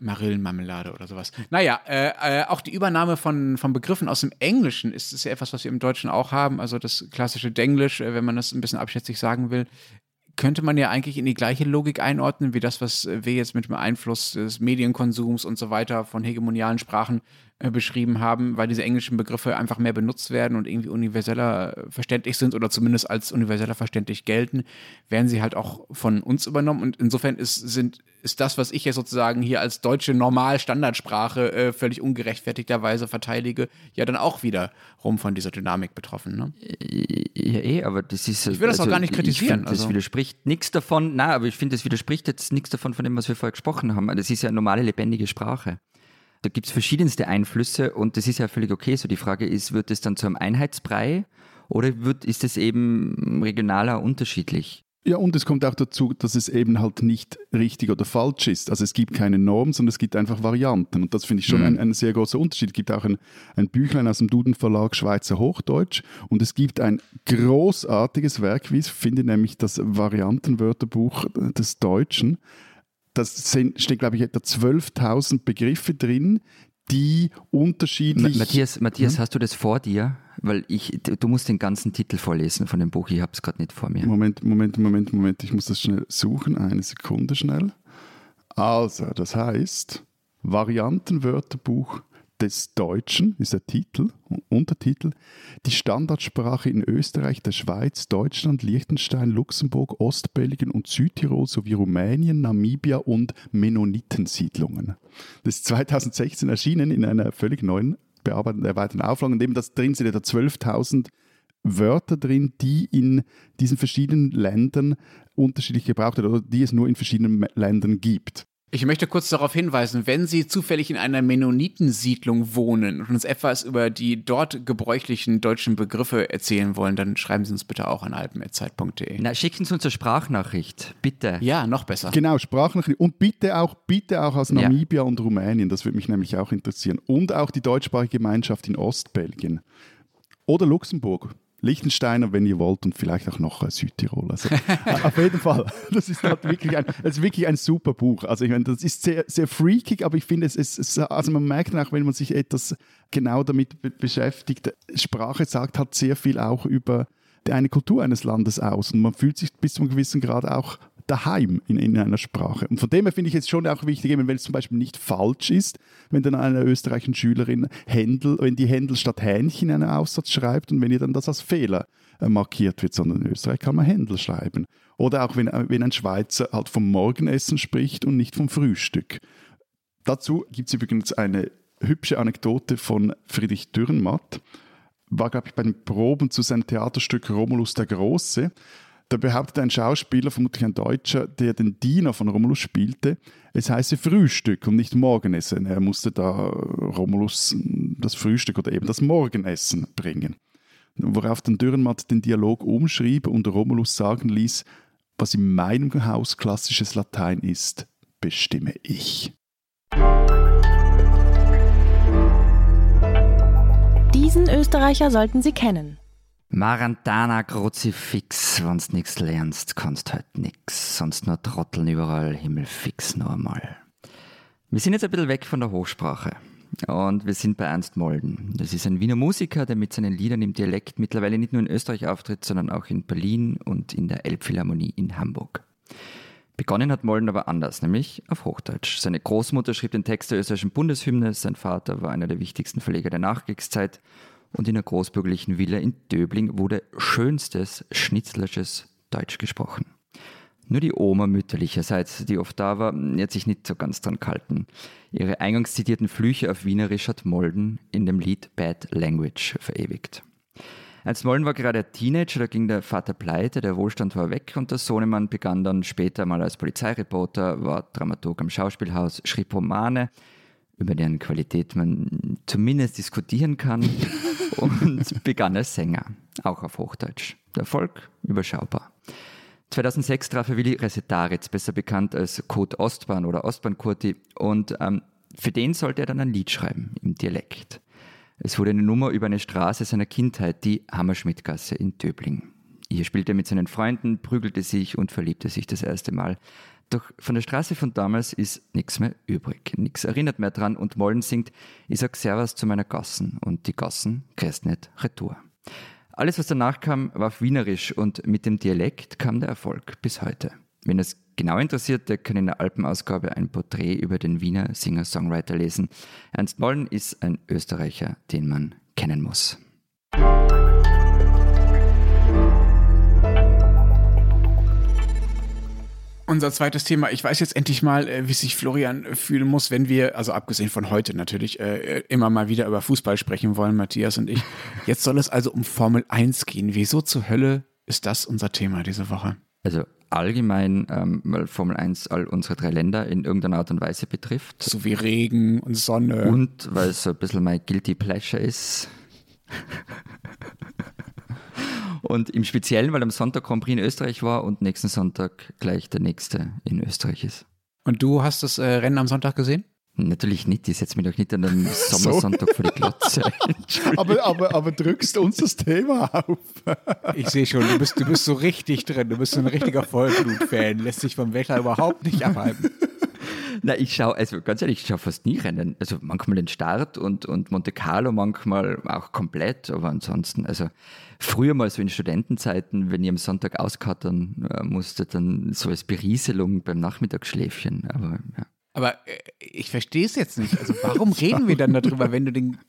Marillenmarmelade oder sowas. Naja, äh, äh, auch die Übernahme von, von Begriffen aus dem Englischen ist, ist ja etwas, was wir im Deutschen auch haben. Also das klassische Denglisch, äh, wenn man das ein bisschen abschätzig sagen will, könnte man ja eigentlich in die gleiche Logik einordnen, wie das, was wir jetzt mit dem Einfluss des Medienkonsums und so weiter von hegemonialen Sprachen beschrieben haben, weil diese englischen Begriffe einfach mehr benutzt werden und irgendwie universeller äh, verständlich sind oder zumindest als universeller verständlich gelten, werden sie halt auch von uns übernommen. Und insofern ist, sind, ist das, was ich jetzt sozusagen hier als deutsche Normal-Standardsprache äh, völlig ungerechtfertigterweise verteidige, ja dann auch wieder rum von dieser Dynamik betroffen. Ne? Ja, eh, aber das ist. Ich will das auch gar nicht kritisieren, find, das also- widerspricht nichts davon, nein, aber ich finde, das widerspricht jetzt nichts davon, von dem, was wir vorher gesprochen haben. Das ist ja eine normale, lebendige Sprache. Da gibt es verschiedenste Einflüsse und das ist ja völlig okay. So die Frage ist, wird es dann zu einem Einheitsbrei oder wird, ist es eben regionaler unterschiedlich? Ja, und es kommt auch dazu, dass es eben halt nicht richtig oder falsch ist. Also es gibt keine Norm, sondern es gibt einfach Varianten. Und das finde ich schon ein, ein sehr großer Unterschied. Es gibt auch ein, ein Büchlein aus dem Duden Verlag Schweizer Hochdeutsch und es gibt ein großartiges Werk, wie ich finde, nämlich das Variantenwörterbuch des Deutschen. Das sind, steht, glaube ich, etwa 12.000 Begriffe drin, die unterschiedlich... Matthias, Matthias hast du das vor dir? Weil ich, du musst den ganzen Titel vorlesen von dem Buch, ich habe es gerade nicht vor mir. Moment, Moment, Moment, Moment, ich muss das schnell suchen. Eine Sekunde schnell. Also, das heißt, Variantenwörterbuch des Deutschen ist der Titel, Untertitel. Die Standardsprache in Österreich, der Schweiz, Deutschland, Liechtenstein, Luxemburg, Ostbelgien und Südtirol sowie Rumänien, Namibia und Mennonitensiedlungen. Das ist 2016 erschienen in einer völlig neuen, bearbeiteten, erweiterten Auflage, in dem das drin sind etwa 12.000 Wörter drin, die in diesen verschiedenen Ländern unterschiedlich gebraucht werden oder die es nur in verschiedenen Ländern gibt. Ich möchte kurz darauf hinweisen, wenn Sie zufällig in einer Mennonitensiedlung wohnen und uns etwas über die dort gebräuchlichen deutschen Begriffe erzählen wollen, dann schreiben Sie uns bitte auch an alpen.zeit.de. Na, schicken Sie uns eine Sprachnachricht, bitte. Ja, noch besser. Genau, Sprachnachrichten. Und bitte auch, bitte auch aus Ja. Namibia und Rumänien, das würde mich nämlich auch interessieren. Und auch die deutschsprachige Gemeinschaft in Ostbelgien. Oder Luxemburg. Liechtensteiner, wenn ihr wollt, und vielleicht auch noch Südtirol. Also, [LAUGHS] auf jeden Fall. [LAUGHS] Das ist halt wirklich ein, das ist wirklich ein super Buch. Also ich meine, das ist sehr, sehr freakig, aber ich finde, es, es, also man merkt auch, wenn man sich etwas genau damit be beschäftigt, Sprache sagt halt sehr viel auch über eine Kultur eines Landes aus und man fühlt sich bis zu einem gewissen Grad auch daheim in, in einer Sprache. Und von dem her finde ich es schon auch wichtig, wenn es zum Beispiel nicht falsch ist, wenn dann eine österreichische Schülerin Händel, wenn die Händel statt Hähnchen einen Aussatz schreibt und wenn ihr dann das als Fehler äh, markiert wird, sondern in Österreich kann man Händel schreiben. Oder auch wenn, wenn ein Schweizer halt vom Morgenessen spricht und nicht vom Frühstück. Dazu gibt es übrigens eine hübsche Anekdote von Friedrich Dürrenmatt. War, glaube ich, bei den Proben zu seinem Theaterstück Romulus der Große. Da behauptet ein Schauspieler, vermutlich ein Deutscher, der den Diener von Romulus spielte, es heiße Frühstück und nicht Morgenessen. Er musste da Romulus das Frühstück oder eben das Morgenessen bringen. Worauf dann Dürrenmatt den Dialog umschrieb und Romulus sagen ließ, was in meinem Haus klassisches Latein ist, bestimme ich. Diesen Österreicher sollten Sie kennen. Marantana Kruzifix, wenn's nix lernst, kannst halt nix. Sonst nur Trotteln überall, Himmelfix nur einmal. Wir sind jetzt ein bisschen weg von der Hochsprache. Und wir sind bei Ernst Molden. Das ist ein Wiener Musiker, der mit seinen Liedern im Dialekt mittlerweile nicht nur in Österreich auftritt, sondern auch in Berlin und in der Elbphilharmonie in Hamburg. Begonnen hat Molden aber anders, nämlich auf Hochdeutsch. Seine Großmutter schrieb den Text der österreichischen Bundeshymne, sein Vater war einer der wichtigsten Verleger der Nachkriegszeit und in einer großbürgerlichen Villa in Döbling wurde schönstes schnitzlerisches Deutsch gesprochen. Nur die Oma mütterlicherseits, die oft da war, hat sich nicht so ganz dran gehalten. Ihre eingangs zitierten Flüche auf Wienerisch hat Molden in dem Lied Bad Language verewigt. Als Molden war gerade ein Teenager, da ging der Vater pleite, der Wohlstand war weg und der Sohnemann begann dann später mal als Polizeireporter, war Dramaturg am Schauspielhaus, schrieb Romane, über deren Qualität man zumindest diskutieren kann und [LAUGHS] begann als Sänger, auch auf Hochdeutsch. Der Erfolg überschaubar. 2006 traf er Willi Resetaritz, besser bekannt als Kurt Ostbahn oder Ostbahn Kurti, und ähm, für den sollte er dann ein Lied schreiben im Dialekt. Es wurde eine Nummer über eine Straße seiner Kindheit, die Hammerschmidtgasse in Döbling. Hier spielte er mit seinen Freunden, prügelte sich und verliebte sich das erste Mal. Doch von der Straße von damals ist nichts mehr übrig. Nichts erinnert mehr dran und Mollen singt, ich sag Servus zu meiner Gassen und die Gassen kriegst nicht retour. Alles, was danach kam, war auf Wienerisch und mit dem Dialekt kam der Erfolg bis heute. Wenn es genau interessiert, der kann in der Alpenausgabe ein Porträt über den Wiener Singer-Songwriter lesen. Ernst Mollen ist ein Österreicher, den man kennen muss. Unser zweites Thema. Ich weiß jetzt endlich mal, äh, wie sich Florian fühlen muss, wenn wir, also abgesehen von heute natürlich, äh, immer mal wieder über Fußball sprechen wollen, Matthias und ich. [LAUGHS] Jetzt soll es also um Formel 1 gehen. Wieso zur Hölle ist das unser Thema diese Woche? Also allgemein, ähm, weil Formel 1 all unsere drei Länder in irgendeiner Art und Weise betrifft. So wie Regen und Sonne. Und weil es so ein bisschen mein Guilty Pleasure ist. Und im Speziellen, weil am Sonntag Grand Prix in Österreich war und nächsten Sonntag gleich der nächste in Österreich ist. Und du hast das äh, Rennen am Sonntag gesehen? Natürlich nicht, ich setze mich doch nicht an einem [LAUGHS] Sommersonntag vor die Glotze. [LAUGHS] aber, aber, aber drückst uns das Thema auf. ich sehe schon, du bist, du bist so richtig drin, du bist so ein richtiger Vollblut-Fan, lässt sich vom Wetter überhaupt nicht abhalten. Na, ich schaue, also ganz ehrlich, ich schaue fast nie Rennen. Also manchmal den Start und, und Monte Carlo manchmal auch komplett, aber ansonsten, also früher mal so in Studentenzeiten, wenn ich am Sonntag auskattern äh, musste, dann so als Berieselung beim Nachmittagsschläfchen. Aber ja. Aber äh, ich verstehe es jetzt nicht. Also warum [LAUGHS] reden wir dann darüber, wenn du den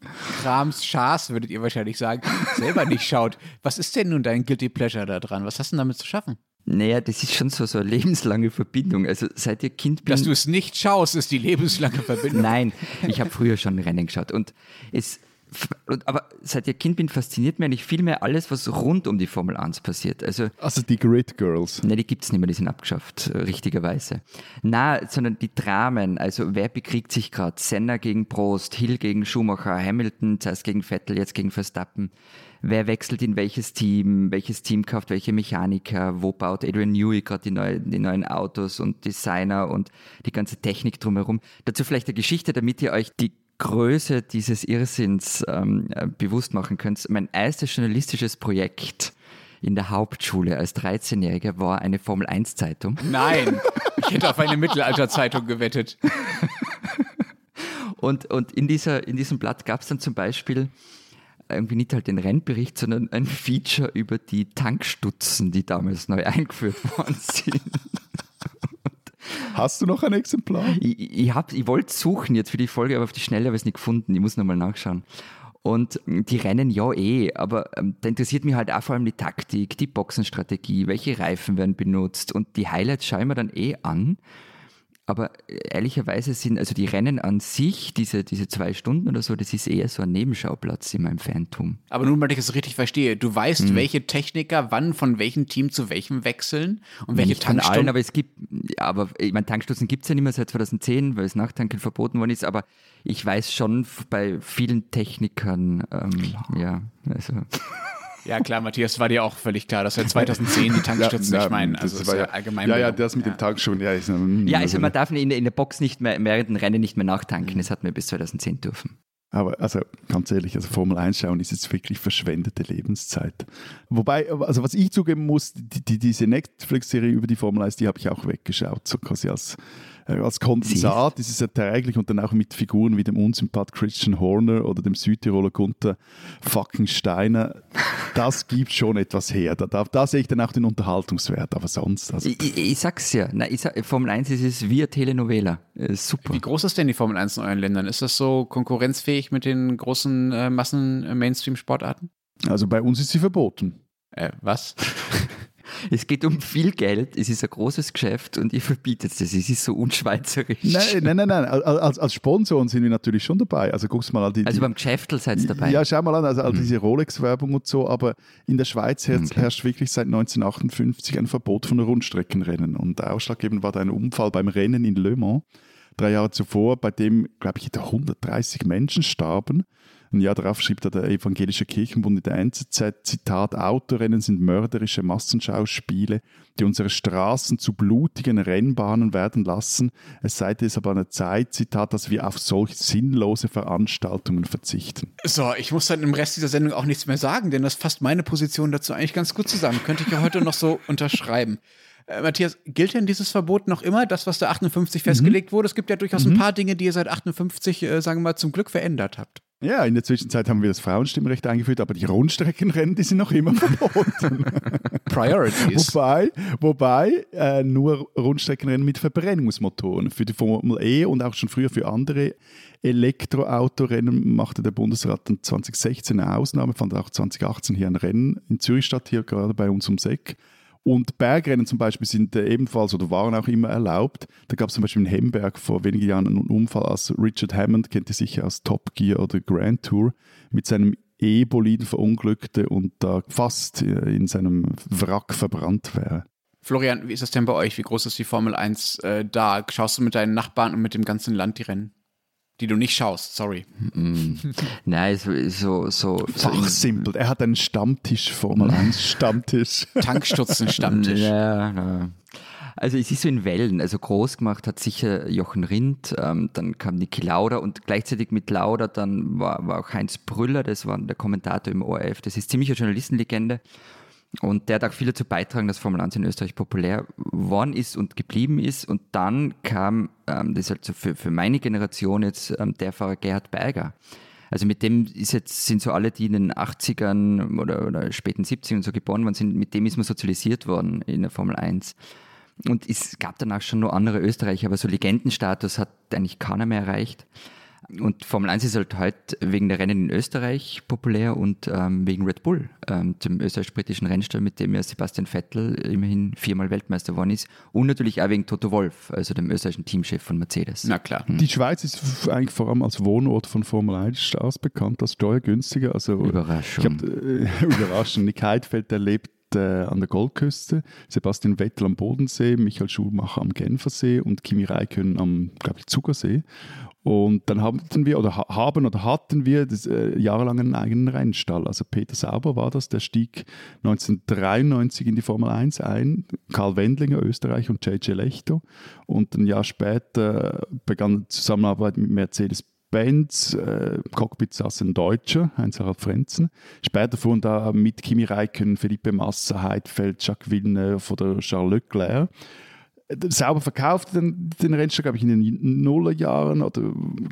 Krams Schaß, würdet ihr wahrscheinlich sagen, selber nicht schaut? Was ist denn nun dein Guilty Pleasure da dran? Was hast du denn damit zu schaffen? Naja, das ist schon so, so eine lebenslange Verbindung. Also seit ihr Kind bin, Dass du es nicht schaust, ist die lebenslange Verbindung. Nein, ich habe früher schon Rennen geschaut. Und es aber seit ich Kind bin, fasziniert mich eigentlich viel mehr alles, was rund um die Formel 1 passiert. Also, also die Grid Girls. Nein, die gibt es nicht mehr, die sind abgeschafft, äh, richtigerweise. Na, sondern die Dramen, also wer bekriegt sich gerade? Senna gegen Prost, Hill gegen Schumacher, Hamilton, zuerst gegen Vettel, jetzt gegen Verstappen. Wer wechselt in welches Team, welches Team kauft welche Mechaniker, wo baut Adrian Newey gerade die, neue, die neuen Autos und Designer und die ganze Technik drumherum. Dazu vielleicht eine Geschichte, damit ihr euch die Größe dieses Irrsinns ähm, äh, bewusst machen könnt, mein erstes journalistisches Projekt in der Hauptschule als 13-Jähriger war eine Formel-1-Zeitung. Nein, ich hätte auf eine Mittelalterzeitung gewettet. Und, und in, dieser, in diesem Blatt gab es dann zum Beispiel irgendwie nicht halt den Rennbericht, sondern ein Feature über die Tankstutzen, die damals neu eingeführt worden [LAUGHS] sind. Hast du noch ein Exemplar? Ich, ich, ich wollte suchen jetzt für die Folge, aber auf die Schnelle habe ich es nicht gefunden. Ich muss nochmal nachschauen. Und die rennen ja eh, aber ähm, da interessiert mich halt auch vor allem die Taktik, die Boxenstrategie, welche Reifen werden benutzt und die Highlights schaue ich mir dann eh an. Aber ehrlicherweise sind also die Rennen an sich, diese, diese zwei Stunden oder so, das ist eher so ein Nebenschauplatz in meinem Fantum. Aber nun, weil ich das richtig verstehe, du weißt, hm. welche Techniker wann von welchem Team zu welchem wechseln und welche Nicht von allen, aber es gibt, aber ich meine, Tankstutzen gibt es ja nicht mehr seit 2010, weil es Nachtanken verboten worden ist, aber ich weiß schon bei vielen Technikern, ähm, ja, also. Ja, klar, Matthias, war dir auch völlig klar, dass er 2010 die Tankstützen [LAUGHS] ja, nicht meinen. Also das war ja, allgemein. Ja, ja, das mit ja. dem Tankschuhen. Ja, ist, ja, also man darf in, in der Box nicht mehr während dem Rennen nicht mehr nachtanken. Das hat man bis 2010 dürfen. Aber also ganz ehrlich, also Formel 1 schauen ist jetzt wirklich verschwendete Lebenszeit. Wobei, also was ich zugeben muss, die, die, diese Netflix-Serie über die Formel 1, die habe ich auch weggeschaut, so quasi als als Kondensat ist es erträglich und dann auch mit Figuren wie dem Unsympath Christian Horner oder dem Südtiroler Gunther fucking Steiner. Das gibt schon etwas her. Da, da, da, sehe ich dann auch den Unterhaltungswert, aber sonst. Also ich, ich, ich sag's ja, Na, ich sag, Formel 1 ist es wie eine Telenovela. Äh, super. Wie groß ist denn die Formel 1 in euren Ländern? Ist das so konkurrenzfähig mit den großen äh, Massen-Mainstream-Sportarten? Also bei uns ist sie verboten. Äh, was? [LAUGHS] Es geht um viel Geld, es ist ein großes Geschäft und ihr verbietet es. Es ist so unschweizerisch. Nein, nein, nein. nein. Als, als Sponsoren sind wir natürlich schon dabei. Also guckst mal an die, Also beim Geschäftel seid ihr dabei? Ja, schau mal an, also all diese Rolex-Werbung und so. Aber in der Schweiz herrscht, okay. herrscht wirklich seit 1958 ein Verbot von Rundstreckenrennen. Und ausschlaggebend war da ein Unfall beim Rennen in Le Mans drei Jahre zuvor, bei dem, glaube ich, 130 Menschen starben. Ein Jahr darauf schrieb der Evangelische Kirchenbund in der NZZ, Zitat, Autorennen sind mörderische Massenschauspiele, die unsere Straßen zu blutigen Rennbahnen werden lassen. Es sei deshalb an der Zeit, Zitat, dass wir auf solch sinnlose Veranstaltungen verzichten. So, ich muss dann im Rest dieser Sendung auch nichts mehr sagen, denn das fasst meine Position dazu eigentlich ganz gut zusammen. Könnte ich ja heute noch so unterschreiben. Äh, Matthias, gilt denn dieses Verbot noch immer, das, was da 58 mhm. festgelegt wurde? Es gibt ja durchaus mhm. ein paar Dinge, die ihr seit 58, äh, sagen wir mal, zum Glück verändert habt. Ja, in der Zwischenzeit haben wir das Frauenstimmrecht eingeführt, aber die Rundstreckenrennen, die sind noch immer [LAUGHS] verboten. Priorities. Wobei, wobei äh, nur Rundstreckenrennen mit Verbrennungsmotoren. Für die Formel E und auch schon früher für andere Elektroautorennen machte der Bundesrat dann 2016 eine Ausnahme, fand auch 2018 hier ein Rennen in Zürich statt, hier gerade bei uns um Seck. Und Bergrennen zum Beispiel sind äh, ebenfalls oder waren auch immer erlaubt. Da gab es zum Beispiel in Hemberg vor wenigen Jahren einen Unfall, als Richard Hammond, kennt ihr sicher aus Top Gear oder Grand Tour, mit seinem E-Boliden verunglückte und da fast äh, in seinem Wrack verbrannt wäre. Florian, wie ist das denn bei euch? Wie groß ist die Formel 1 äh, da? Schaust du mit deinen Nachbarn und mit dem ganzen Land die Rennen? Die du nicht schaust, sorry. Mm. Nein, so, so, so, so simpel. Er hat einen Stammtisch, Formel 1 Stammtisch. [LAUGHS] Tankstutzen Stammtisch. Ja, ja. Also es ist so in Wellen. Also groß gemacht hat sicher Jochen Rindt, ähm, dann kam Niki Lauda und gleichzeitig mit Lauda dann war, war auch Heinz Brüller, das war der Kommentator im ORF. Das ist ziemlich eine Journalistenlegende. Und der hat auch viel dazu beitragen, dass Formel 1 in Österreich populär geworden ist und geblieben ist. Und dann kam, ähm, das ist halt so für, für meine Generation jetzt, ähm, der Fahrer Gerhard Berger. Also mit dem ist jetzt, sind so alle, die in den 80ern oder, oder späten 70ern so geboren worden sind, mit dem ist man sozialisiert worden in der Formel 1. Und es gab danach schon noch andere Österreicher, aber so Legendenstatus hat eigentlich keiner mehr erreicht. Und Formel 1 ist halt heute wegen der Rennen in Österreich populär und ähm, wegen Red Bull, ähm, dem österreichisch-britischen Rennstall, mit dem ja Sebastian Vettel immerhin viermal Weltmeister geworden ist. Und natürlich auch wegen Toto Wolf, also dem österreichischen Teamchef von Mercedes. Na klar. Hm. Die Schweiz ist eigentlich vor allem als Wohnort von Formel 1 Stars bekannt, als steuergünstiger. Also, Überraschung. Ich hab, äh, [LAUGHS] Überraschung. Nick Heidfeld erlebt äh, an der Goldküste, Sebastian Vettel am Bodensee, Michael Schulmacher am Genfersee und Kimi Räikkönen am, glaube ich, Zugersee. Und dann hatten wir oder haben oder hatten wir das, äh, jahrelang einen eigenen Rennstall. Also Peter Sauber war das, der stieg 1993 in die Formel 1 ein, Karl Wendlinger, Österreich und JJ Lechto. Und ein Jahr später begann Zusammenarbeit mit Mercedes Mercedes-Benz, äh, Cockpit saß ein Deutscher, Heinz-Harald Frenzen. Später fuhren da mit Kimi Räikkönen, Felipe Massa, Heidfeld, Jacques Villeneuve oder Charles Leclerc selber verkauft den, den Rennstall, glaube ich, in den Nullerjahren oder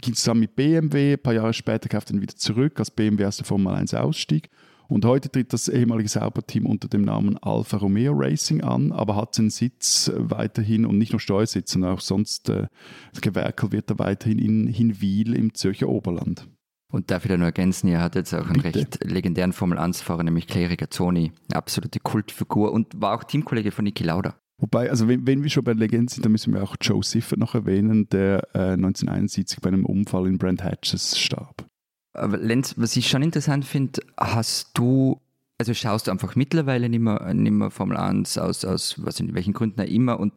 ging zusammen mit BMW. Ein paar Jahre später kaufte er ihn wieder zurück, als BMW aus der Formel 1 ausstieg. Und heute tritt das ehemalige Sauberteam unter dem Namen Alfa Romeo Racing an, aber hat seinen Sitz weiterhin und nicht nur Steuersitz, sondern auch sonst äh, das Gewerkel wird er weiterhin in Hinwil im Zürcher Oberland. Und darf ich da nur ergänzen, er hat jetzt auch einen Bitte. recht legendären Formel-1-Fahrer, nämlich Clary Gazzoni, eine absolute Kultfigur und war auch Teamkollege von Niki Lauda. Wobei, also wenn, wenn, wir schon bei Legenden sind, dann müssen wir auch Joe Siffert noch erwähnen, der äh, 1971 bei einem Unfall in Brent Hatches starb. Aber Lenz, was ich schon interessant finde, hast du, also schaust du einfach mittlerweile nicht mehr, nicht mehr Formel 1 aus, aus was in welchen Gründen auch immer und,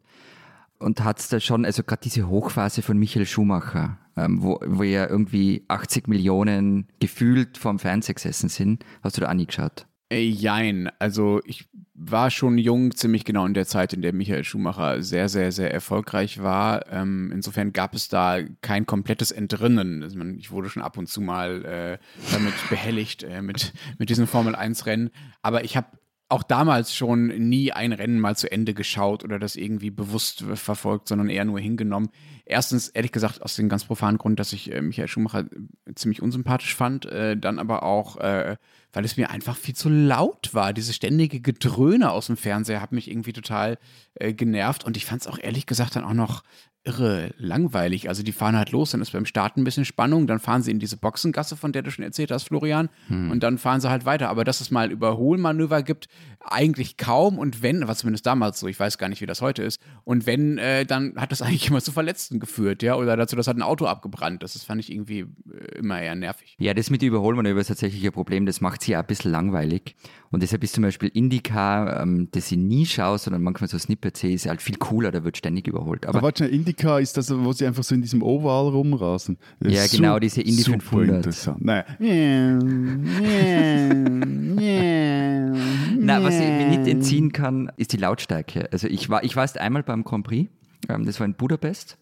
und hat es da schon, also gerade diese Hochphase von Michael Schumacher, ähm, wo, wo ja irgendwie 80 Millionen gefühlt vorm Fernseher gesessen sind, hast du da angeschaut? Jein, also ich war schon jung, ziemlich genau in der Zeit, in der Michael Schumacher sehr, sehr, sehr erfolgreich war. Ähm, insofern gab es da kein komplettes Entrinnen. Also ich wurde schon ab und zu mal äh, damit behelligt, äh, mit, [LAUGHS] mit diesen Formel-1-Rennen. Aber ich habe auch damals schon nie ein Rennen mal zu Ende geschaut oder das irgendwie bewusst verfolgt, sondern eher nur hingenommen. Erstens, ehrlich gesagt, aus dem ganz profanen Grund, dass ich äh, Michael Schumacher ziemlich unsympathisch fand, äh, dann aber auch, äh, weil es mir einfach viel zu laut war. Diese ständige Gedröhne aus dem Fernseher hat mich irgendwie total äh, genervt und ich fand es auch ehrlich gesagt dann auch noch irre langweilig. Also die fahren halt los, dann ist beim Start ein bisschen Spannung, dann fahren sie in diese Boxengasse, von der du schon erzählt hast, Florian, hm. und dann fahren sie halt weiter. Aber dass es mal Überholmanöver gibt, eigentlich kaum. Und wenn, was zumindest damals so, ich weiß gar nicht, wie das heute ist, und wenn, äh, dann hat das [LAUGHS] eigentlich immer zu Verletzten geführt, ja, oder dazu, dass hat ein Auto abgebrannt. Das, das fand ich irgendwie äh, immer eher nervig. Ja, das mit Überholmanöver ist tatsächlich ein Problem, das macht sie ja ein bisschen langweilig. Und deshalb ist zum Beispiel Indica, ähm, das ich nie schaue, sondern manchmal so Snippets sehe, ist halt viel cooler, da wird ständig überholt. Aber, Aber warte, Indica ist das, wo sie einfach so in diesem Oval rumrasen. Das ja, genau, diese Indy 500. Interessant. Nein. [LAUGHS] Na, was ich mir nicht entziehen kann, ist die Lautstärke. Also ich war, ich war erst einmal beim Grand Prix, ähm, das war in Budapest.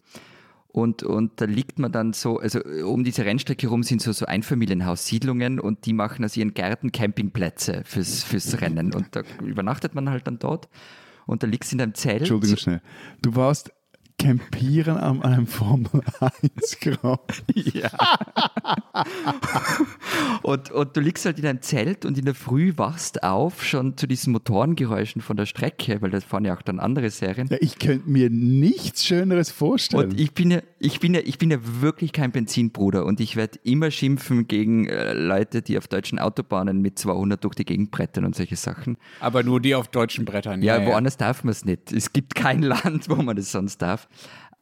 Und, und da liegt man dann so, also um diese Rennstrecke herum sind so, so Einfamilienhaussiedlungen und die machen aus ihren Gärten Campingplätze fürs, fürs Rennen. Und da übernachtet man halt dann dort und da liegst du in deinem Zelt. Entschuldigung schnell. Du warst Campieren an einem Formel 1 Grand. ja. und, und du liegst halt in einem Zelt und in der Früh wachst auf schon zu diesen Motorengeräuschen von der Strecke, weil das fahren ja auch dann andere Serien. Ja, ich könnte mir nichts Schöneres vorstellen. Und ich bin ja, ich bin ja, ich bin ja wirklich kein Benzinbruder und ich werde immer schimpfen gegen äh, Leute, die auf deutschen Autobahnen mit 200 durch die Gegend brettern und solche Sachen. Aber nur die auf deutschen Brettern. Ja, ja woanders ja. darf man es nicht. Es gibt kein Land, wo man das sonst darf.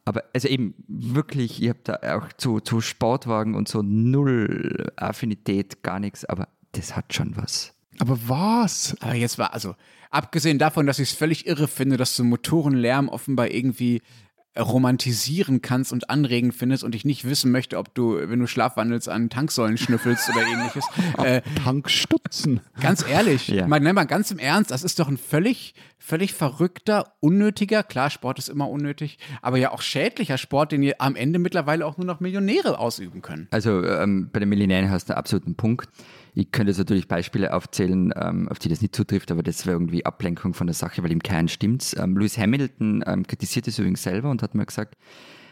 Aber also eben wirklich, ihr habt da auch zu, zu Sportwagen und so null Affinität, gar nichts, aber das hat schon was. Aber was? Aber jetzt war, also, abgesehen davon, dass ich es völlig irre finde, dass so Motorenlärm offenbar irgendwie romantisieren kannst und anregend findest und ich nicht wissen möchte, ob du, wenn du schlafwandelst, an Tanksäulen schnüffelst oder ähnliches. [LAUGHS] Äh, Tankstutzen. Ganz ehrlich, ja. mal, mal ganz im Ernst, das ist doch ein völlig, völlig verrückter, unnötiger, klar, Sport ist immer unnötig, aber ja auch schädlicher Sport, den ihr am Ende mittlerweile auch nur noch Millionäre ausüben können. Also ähm, bei den Millionären hast du einen absoluten Punkt. Ich könnte jetzt natürlich Beispiele aufzählen, ähm, auf die das nicht zutrifft, aber das wäre irgendwie Ablenkung von der Sache, weil im Kern stimmt's. Ähm, Lewis Hamilton ähm, kritisiert es übrigens selber und hat mir gesagt,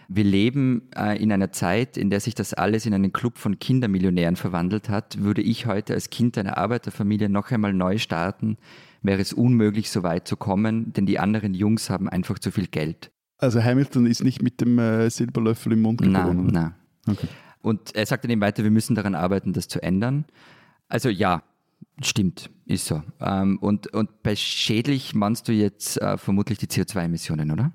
wir leben äh, in einer Zeit, in der sich das alles in einen Club von Kindermillionären verwandelt hat. Würde ich heute als Kind einer Arbeiterfamilie noch einmal neu starten, wäre es unmöglich, so weit zu kommen, denn die anderen Jungs haben einfach zu viel Geld. Also Hamilton ist nicht mit dem äh, Silberlöffel im Mund geboren? Nein, nein. Okay. Und er sagte dann weiter, wir müssen daran arbeiten, das zu ändern. Also ja, stimmt, ist so. Ähm, und, und bei schädlich meinst du jetzt äh, vermutlich die CO2-Emissionen, oder?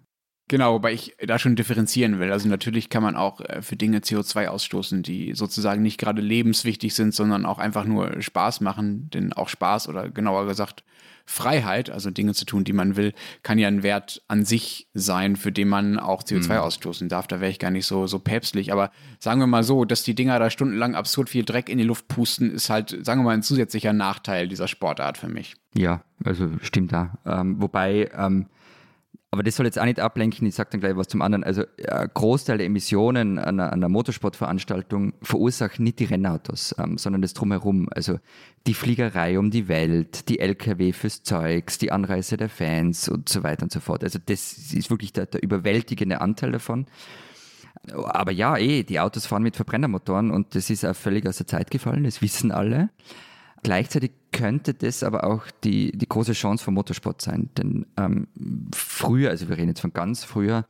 Genau, wobei ich da schon differenzieren will. Also natürlich kann man auch äh, für Dinge CO2 ausstoßen, die sozusagen nicht gerade lebenswichtig sind, sondern auch einfach nur Spaß machen. Denn auch Spaß oder genauer gesagt Freiheit, also Dinge zu tun, die man will, kann ja ein Wert an sich sein, für den man auch CO2 mhm. ausstoßen darf. Da wäre ich gar nicht so, so päpstlich. Aber sagen wir mal so, dass die Dinger da stundenlang absurd viel Dreck in die Luft pusten, ist halt, sagen wir mal, ein zusätzlicher Nachteil dieser Sportart für mich. Ja, also stimmt da. Ähm, wobei, ähm, Aber das soll jetzt auch nicht ablenken, ich sage dann gleich was zum anderen. Also ein Großteil der Emissionen einer, einer Motorsportveranstaltung verursachen nicht die Rennautos, ähm, sondern das drumherum. Also die Fliegerei um die Welt, die Lkw fürs Zeugs, die Anreise der Fans und so weiter und so fort. Also das ist wirklich der, der überwältigende Anteil davon. Aber ja, eh, die Autos fahren mit Verbrennermotoren und das ist auch völlig aus der Zeit gefallen, das wissen alle. Gleichzeitig könnte das aber auch die, die große Chance vom Motorsport sein. Denn ähm, früher, also wir reden jetzt von ganz früher,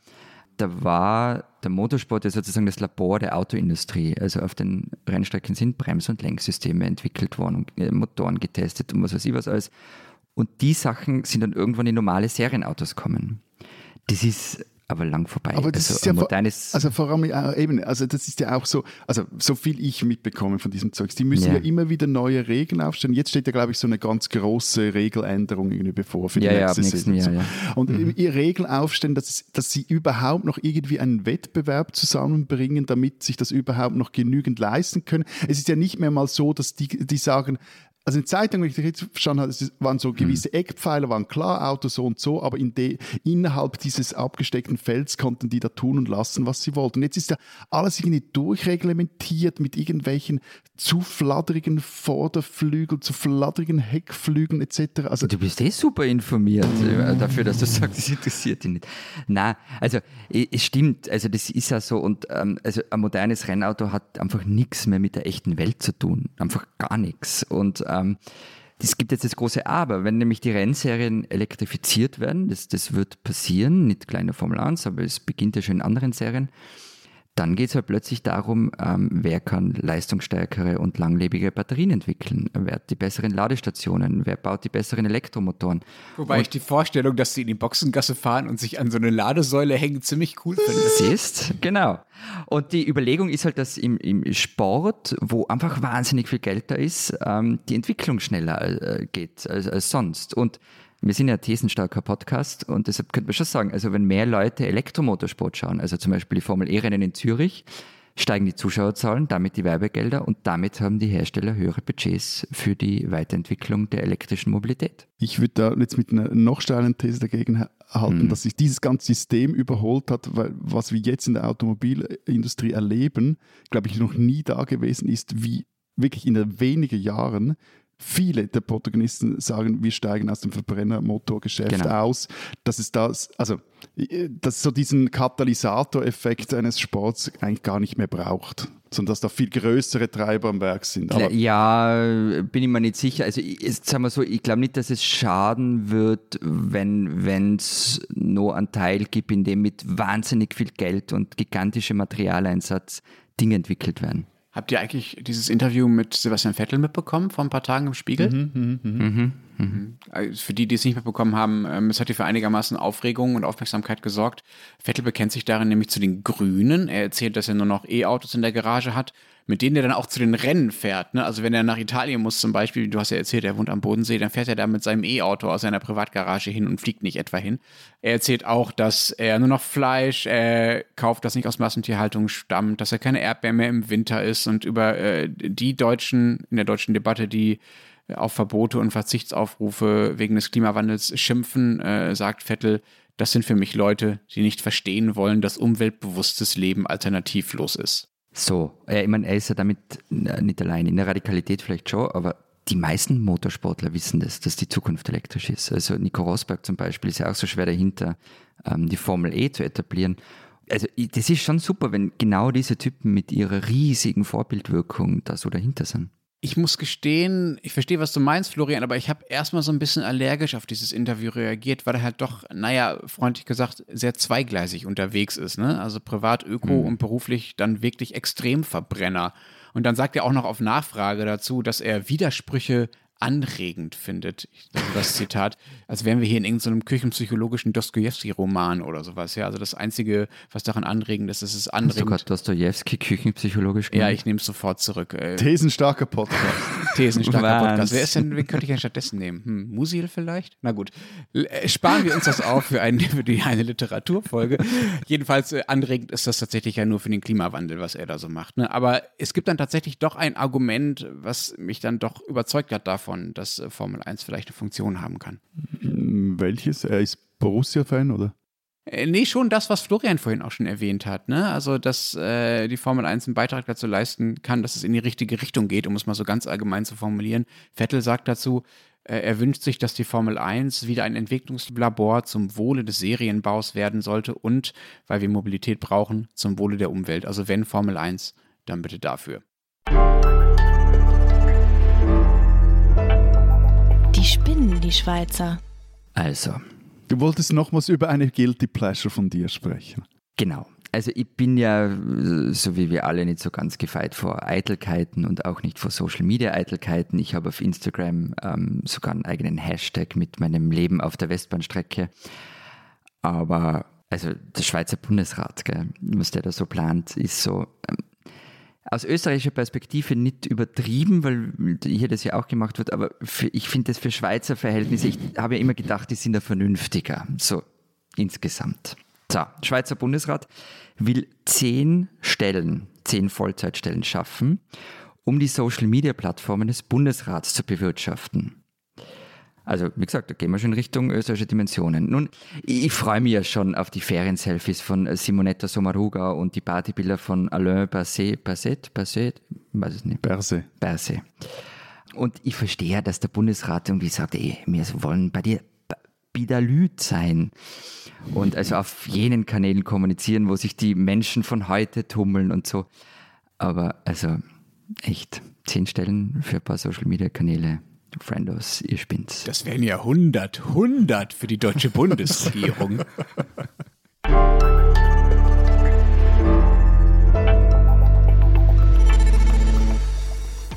da war der Motorsport ja sozusagen das Labor der Autoindustrie. Also auf den Rennstrecken sind Brems- und Lenksysteme entwickelt worden und äh, Motoren getestet und was weiß ich was alles. Und die Sachen sind dann irgendwann in normale Serienautos kommen. Das ist aber lang vorbei. Aber das also ist ja vor, also vor allem auch eben, also das ist ja auch so, also so viel ich mitbekomme von diesem Zeugs. Die müssen Ja. ja. immer wieder neue Regeln aufstellen. Jetzt steht ja, glaube ich, so eine ganz große Regeländerung irgendwie bevor für die Ja, ja, nächste nächsten Saison. Jahr, ja. Und ihr Regeln aufstellen, dass, es, dass sie überhaupt noch irgendwie einen Wettbewerb zusammenbringen, damit sich das überhaupt noch genügend leisten können. Es ist ja nicht mehr mal so, dass die, die sagen, also in Zeitungen, wenn ich das richtig verstanden habe, waren so gewisse Eckpfeiler, waren klar, Auto so und so, aber in de, innerhalb dieses abgesteckten Felds konnten die da tun und lassen, was sie wollten. Und jetzt ist ja alles irgendwie durchreglementiert mit irgendwelchen zu fladdrigen Vorderflügeln, zu fladdrigen Heckflügeln etc. Also Du bist eh super informiert äh, dafür, dass du sagst, das interessiert dich nicht. Na, also es stimmt, also das ist ja so und ähm, also ein modernes Rennauto hat einfach nichts mehr mit der echten Welt zu tun, einfach gar nichts. Und ähm, es gibt jetzt das große Aber, wenn nämlich die Rennserien elektrifiziert werden, das, das wird passieren, nicht kleine Formel 1, aber es beginnt ja schon in anderen Serien, dann geht es halt plötzlich darum, ähm, wer kann leistungsstärkere und langlebige Batterien entwickeln, wer hat die besseren Ladestationen, wer baut die besseren Elektromotoren. Wobei ich die Vorstellung, dass sie in die Boxengasse fahren und sich an so eine Ladesäule hängen, ziemlich cool finde. Siehst, genau. Und die Überlegung ist halt, dass im, im Sport, wo einfach wahnsinnig viel Geld da ist, ähm, die Entwicklung schneller äh, geht als, als sonst. Und wir sind ja ein thesenstarker Podcast und deshalb könnte man schon sagen, also wenn mehr Leute Elektromotorsport schauen, also zum Beispiel die Formel E-Rennen in Zürich, steigen die Zuschauerzahlen, damit die Werbegelder und damit haben die Hersteller höhere Budgets für die Weiterentwicklung der elektrischen Mobilität. Ich würde da jetzt mit einer noch steilen These dagegen ha- halten, dass sich dieses ganze System überholt hat, weil was wir jetzt in der Automobilindustrie erleben, glaube ich, noch nie da gewesen ist, wie wirklich in wenigen Jahren viele der Protagonisten sagen, wir steigen aus dem Verbrennermotorgeschäft Genau. aus. Dass es das, also, äh, dass so diesen Katalysatoreffekt eines Sports eigentlich gar nicht mehr braucht, sondern dass da viel größere Treiber am Werk sind. Aber ja, bin ich mir nicht sicher. Also ich, sagen wir so, ich glaube nicht, dass es schaden wird, wenn es nur einen Teil gibt, in dem mit wahnsinnig viel Geld und gigantischem Materialeinsatz Dinge entwickelt werden. Habt ihr eigentlich dieses Interview mit Sebastian Vettel mitbekommen vor ein paar Tagen im Spiegel? Mhm, Also Für die, die es nicht mitbekommen haben, ähm, es hat hier für einigermaßen Aufregung und Aufmerksamkeit gesorgt. Vettel bekennt sich darin nämlich zu den Grünen. Er erzählt, dass er nur noch E-Autos in der Garage hat, mit denen er dann auch zu den Rennen fährt. Ne? Also wenn er nach Italien muss zum Beispiel, du hast ja erzählt, er wohnt am Bodensee, dann fährt er da mit seinem E-Auto aus seiner Privatgarage hin und fliegt nicht etwa hin. Er erzählt auch, dass er nur noch Fleisch äh, kauft, das nicht aus Massentierhaltung stammt, dass er keine Erdbeeren mehr im Winter isst und über äh, die Deutschen, in der deutschen Debatte, die auf Verbote und Verzichtsaufrufe wegen des Klimawandels schimpfen, äh, sagt Vettel, das sind für mich Leute, die nicht verstehen wollen, dass umweltbewusstes Leben alternativlos ist. So, äh, ich meine, er ist ja damit äh, nicht allein. In der Radikalität vielleicht schon, aber die meisten Motorsportler wissen das, dass die Zukunft elektrisch ist. Also Nico Rosberg zum Beispiel ist ja auch so schwer dahinter, ähm, die Formel E zu etablieren. Also das ist schon super, wenn genau diese Typen mit ihrer riesigen Vorbildwirkung da so dahinter sind. Ich muss gestehen, ich verstehe, was du meinst, Florian, aber ich habe erstmal so ein bisschen allergisch auf dieses Interview reagiert, weil er halt doch, naja, freundlich gesagt, sehr zweigleisig unterwegs ist. Ne? Also privat, öko und beruflich dann wirklich Extremverbrenner. Und dann sagt er auch noch auf Nachfrage dazu, dass er Widersprüche anregend findet. Ich, also das Zitat, als wären wir hier in irgendeinem küchenpsychologischen Dostoevsky-Roman oder sowas. Ja, also das Einzige, was daran anregend ist, ist es Sogar anregend. Dostojewski küchenpsychologisch Ja, genannt. ich nehme es sofort zurück. Äh, Thesenstarker Podcast. [LAUGHS] Thesenstarker. Podcast. Wer ist denn, wen könnte ich denn stattdessen nehmen? Hm, Musil vielleicht? Na gut. Äh, sparen wir uns das auf für, ein, für die, eine Literaturfolge. Jedenfalls äh, anregend ist das tatsächlich ja nur für den Klimawandel, was er da so macht. Ne? Aber es gibt dann tatsächlich doch ein Argument, was mich dann doch überzeugt hat davon, dass äh, Formel 1 vielleicht eine Funktion haben kann. Welches? Er ist Borussia-Fan, oder? Äh, Nee, schon das, was Florian vorhin auch schon erwähnt hat. Ne? Also, dass äh, die Formel 1 einen Beitrag dazu leisten kann, dass es in die richtige Richtung geht, um es mal so ganz allgemein zu formulieren. Vettel sagt dazu, äh, er wünscht sich, dass die Formel 1 wieder ein Entwicklungslabor zum Wohle des Serienbaus werden sollte und, weil wir Mobilität brauchen, zum Wohle der Umwelt. Also, wenn Formel 1, dann bitte dafür. Die spinnen, die Schweizer. Also, Du wolltest nochmals über eine Guilty Pleasure von dir sprechen. Genau. Also ich bin ja, äh, so wie wir alle, nicht so ganz gefeit vor Eitelkeiten und auch nicht vor Social Media Eitelkeiten. Ich habe auf Instagram ähm, sogar einen eigenen Hashtag mit meinem Leben auf der Westbahnstrecke. Aber also der Schweizer Bundesrat, gell, was der da so plant, ist so ähm, aus österreichischer Perspektive nicht übertrieben, weil hier das ja auch gemacht wird, aber für, ich finde das für Schweizer Verhältnisse, ich habe ja immer gedacht, die sind da vernünftiger, so insgesamt. So, Schweizer Bundesrat will zehn Stellen, zehn Vollzeitstellen schaffen, um die Social-Media-Plattformen des Bundesrats zu bewirtschaften. Also, wie gesagt, da gehen wir schon in Richtung österreichische Dimensionen. Nun, ich, freue mich ja schon auf die Ferienselfies von Simonetta Sommaruga und die Partybilder von Alain Basset, Basset, Basset, weiß es nicht. Berse. Berse. Und ich verstehe ja, dass der Bundesrat irgendwie sagt, ey, wir wollen bei dir Bidalüt sein. Und also auf jenen Kanälen kommunizieren, wo sich die Menschen von heute tummeln und so. Aber also echt, zehn Stellen für ein paar Social Media Kanäle. Friendos, ihr spinnt's. Das wären ja 100, 100 für die deutsche [LAUGHS] Bundesregierung. [LAUGHS]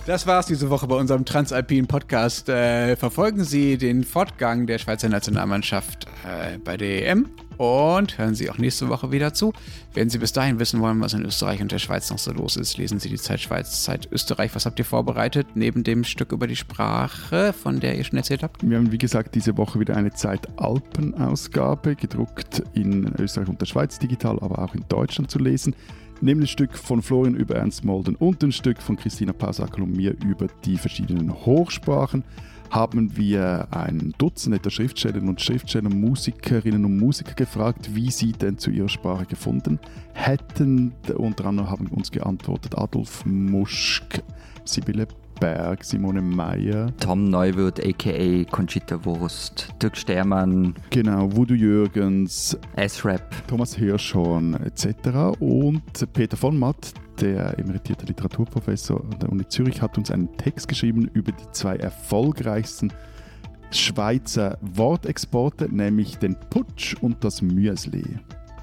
Das war's diese Woche bei unserem Transalpinen Podcast. Äh, verfolgen Sie den Fortgang der Schweizer Nationalmannschaft äh, bei der EM und hören Sie auch nächste Woche wieder zu. Wenn Sie bis dahin wissen wollen, was in Österreich und der Schweiz noch so los ist, lesen Sie die Zeit Schweiz, Zeit Österreich. Was habt ihr vorbereitet neben dem Stück über die Sprache, von der ihr schon erzählt habt? Wir haben, wie gesagt, diese Woche wieder eine Zeit-Alpen-Ausgabe, gedruckt in Österreich und der Schweiz digital, aber auch in Deutschland zu lesen. Neben ein Stück von Florian über Ernst Molden und ein Stück von Christina Pausakel und mir über die verschiedenen Hochsprachen haben wir ein Dutzend etwa Schriftstellerinnen und Schriftsteller, Musikerinnen und Musiker gefragt, wie sie denn zu ihrer Sprache gefunden hätten. Unter anderem haben uns geantwortet Adolf Muschk, Sibylle Berg, Simone Meyer, Tom Neuwirth, a.k.a. Conchita Wurst, Dirk Stermann, genau, Voodoo Jürgens, S-Rap, Thomas Hirschhorn etc. Und Peter von Matt, der emeritierte Literaturprofessor an der Uni Zürich, hat uns einen Text geschrieben über die zwei erfolgreichsten Schweizer Wortexporte, nämlich den Putsch und das Müsli.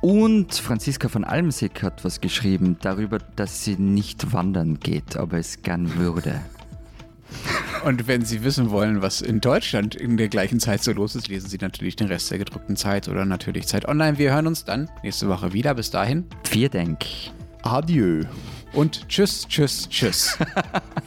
Und Franziska von Almsick hat was geschrieben darüber, dass sie nicht wandern geht, aber es gern würde. Und wenn Sie wissen wollen, was in Deutschland in der gleichen Zeit so los ist, lesen Sie natürlich den Rest der gedruckten Zeit oder natürlich Zeit Online. Wir hören uns dann nächste Woche wieder. Bis dahin Vier Denk. Adieu. und tschüss, tschüss, tschüss. [LAUGHS]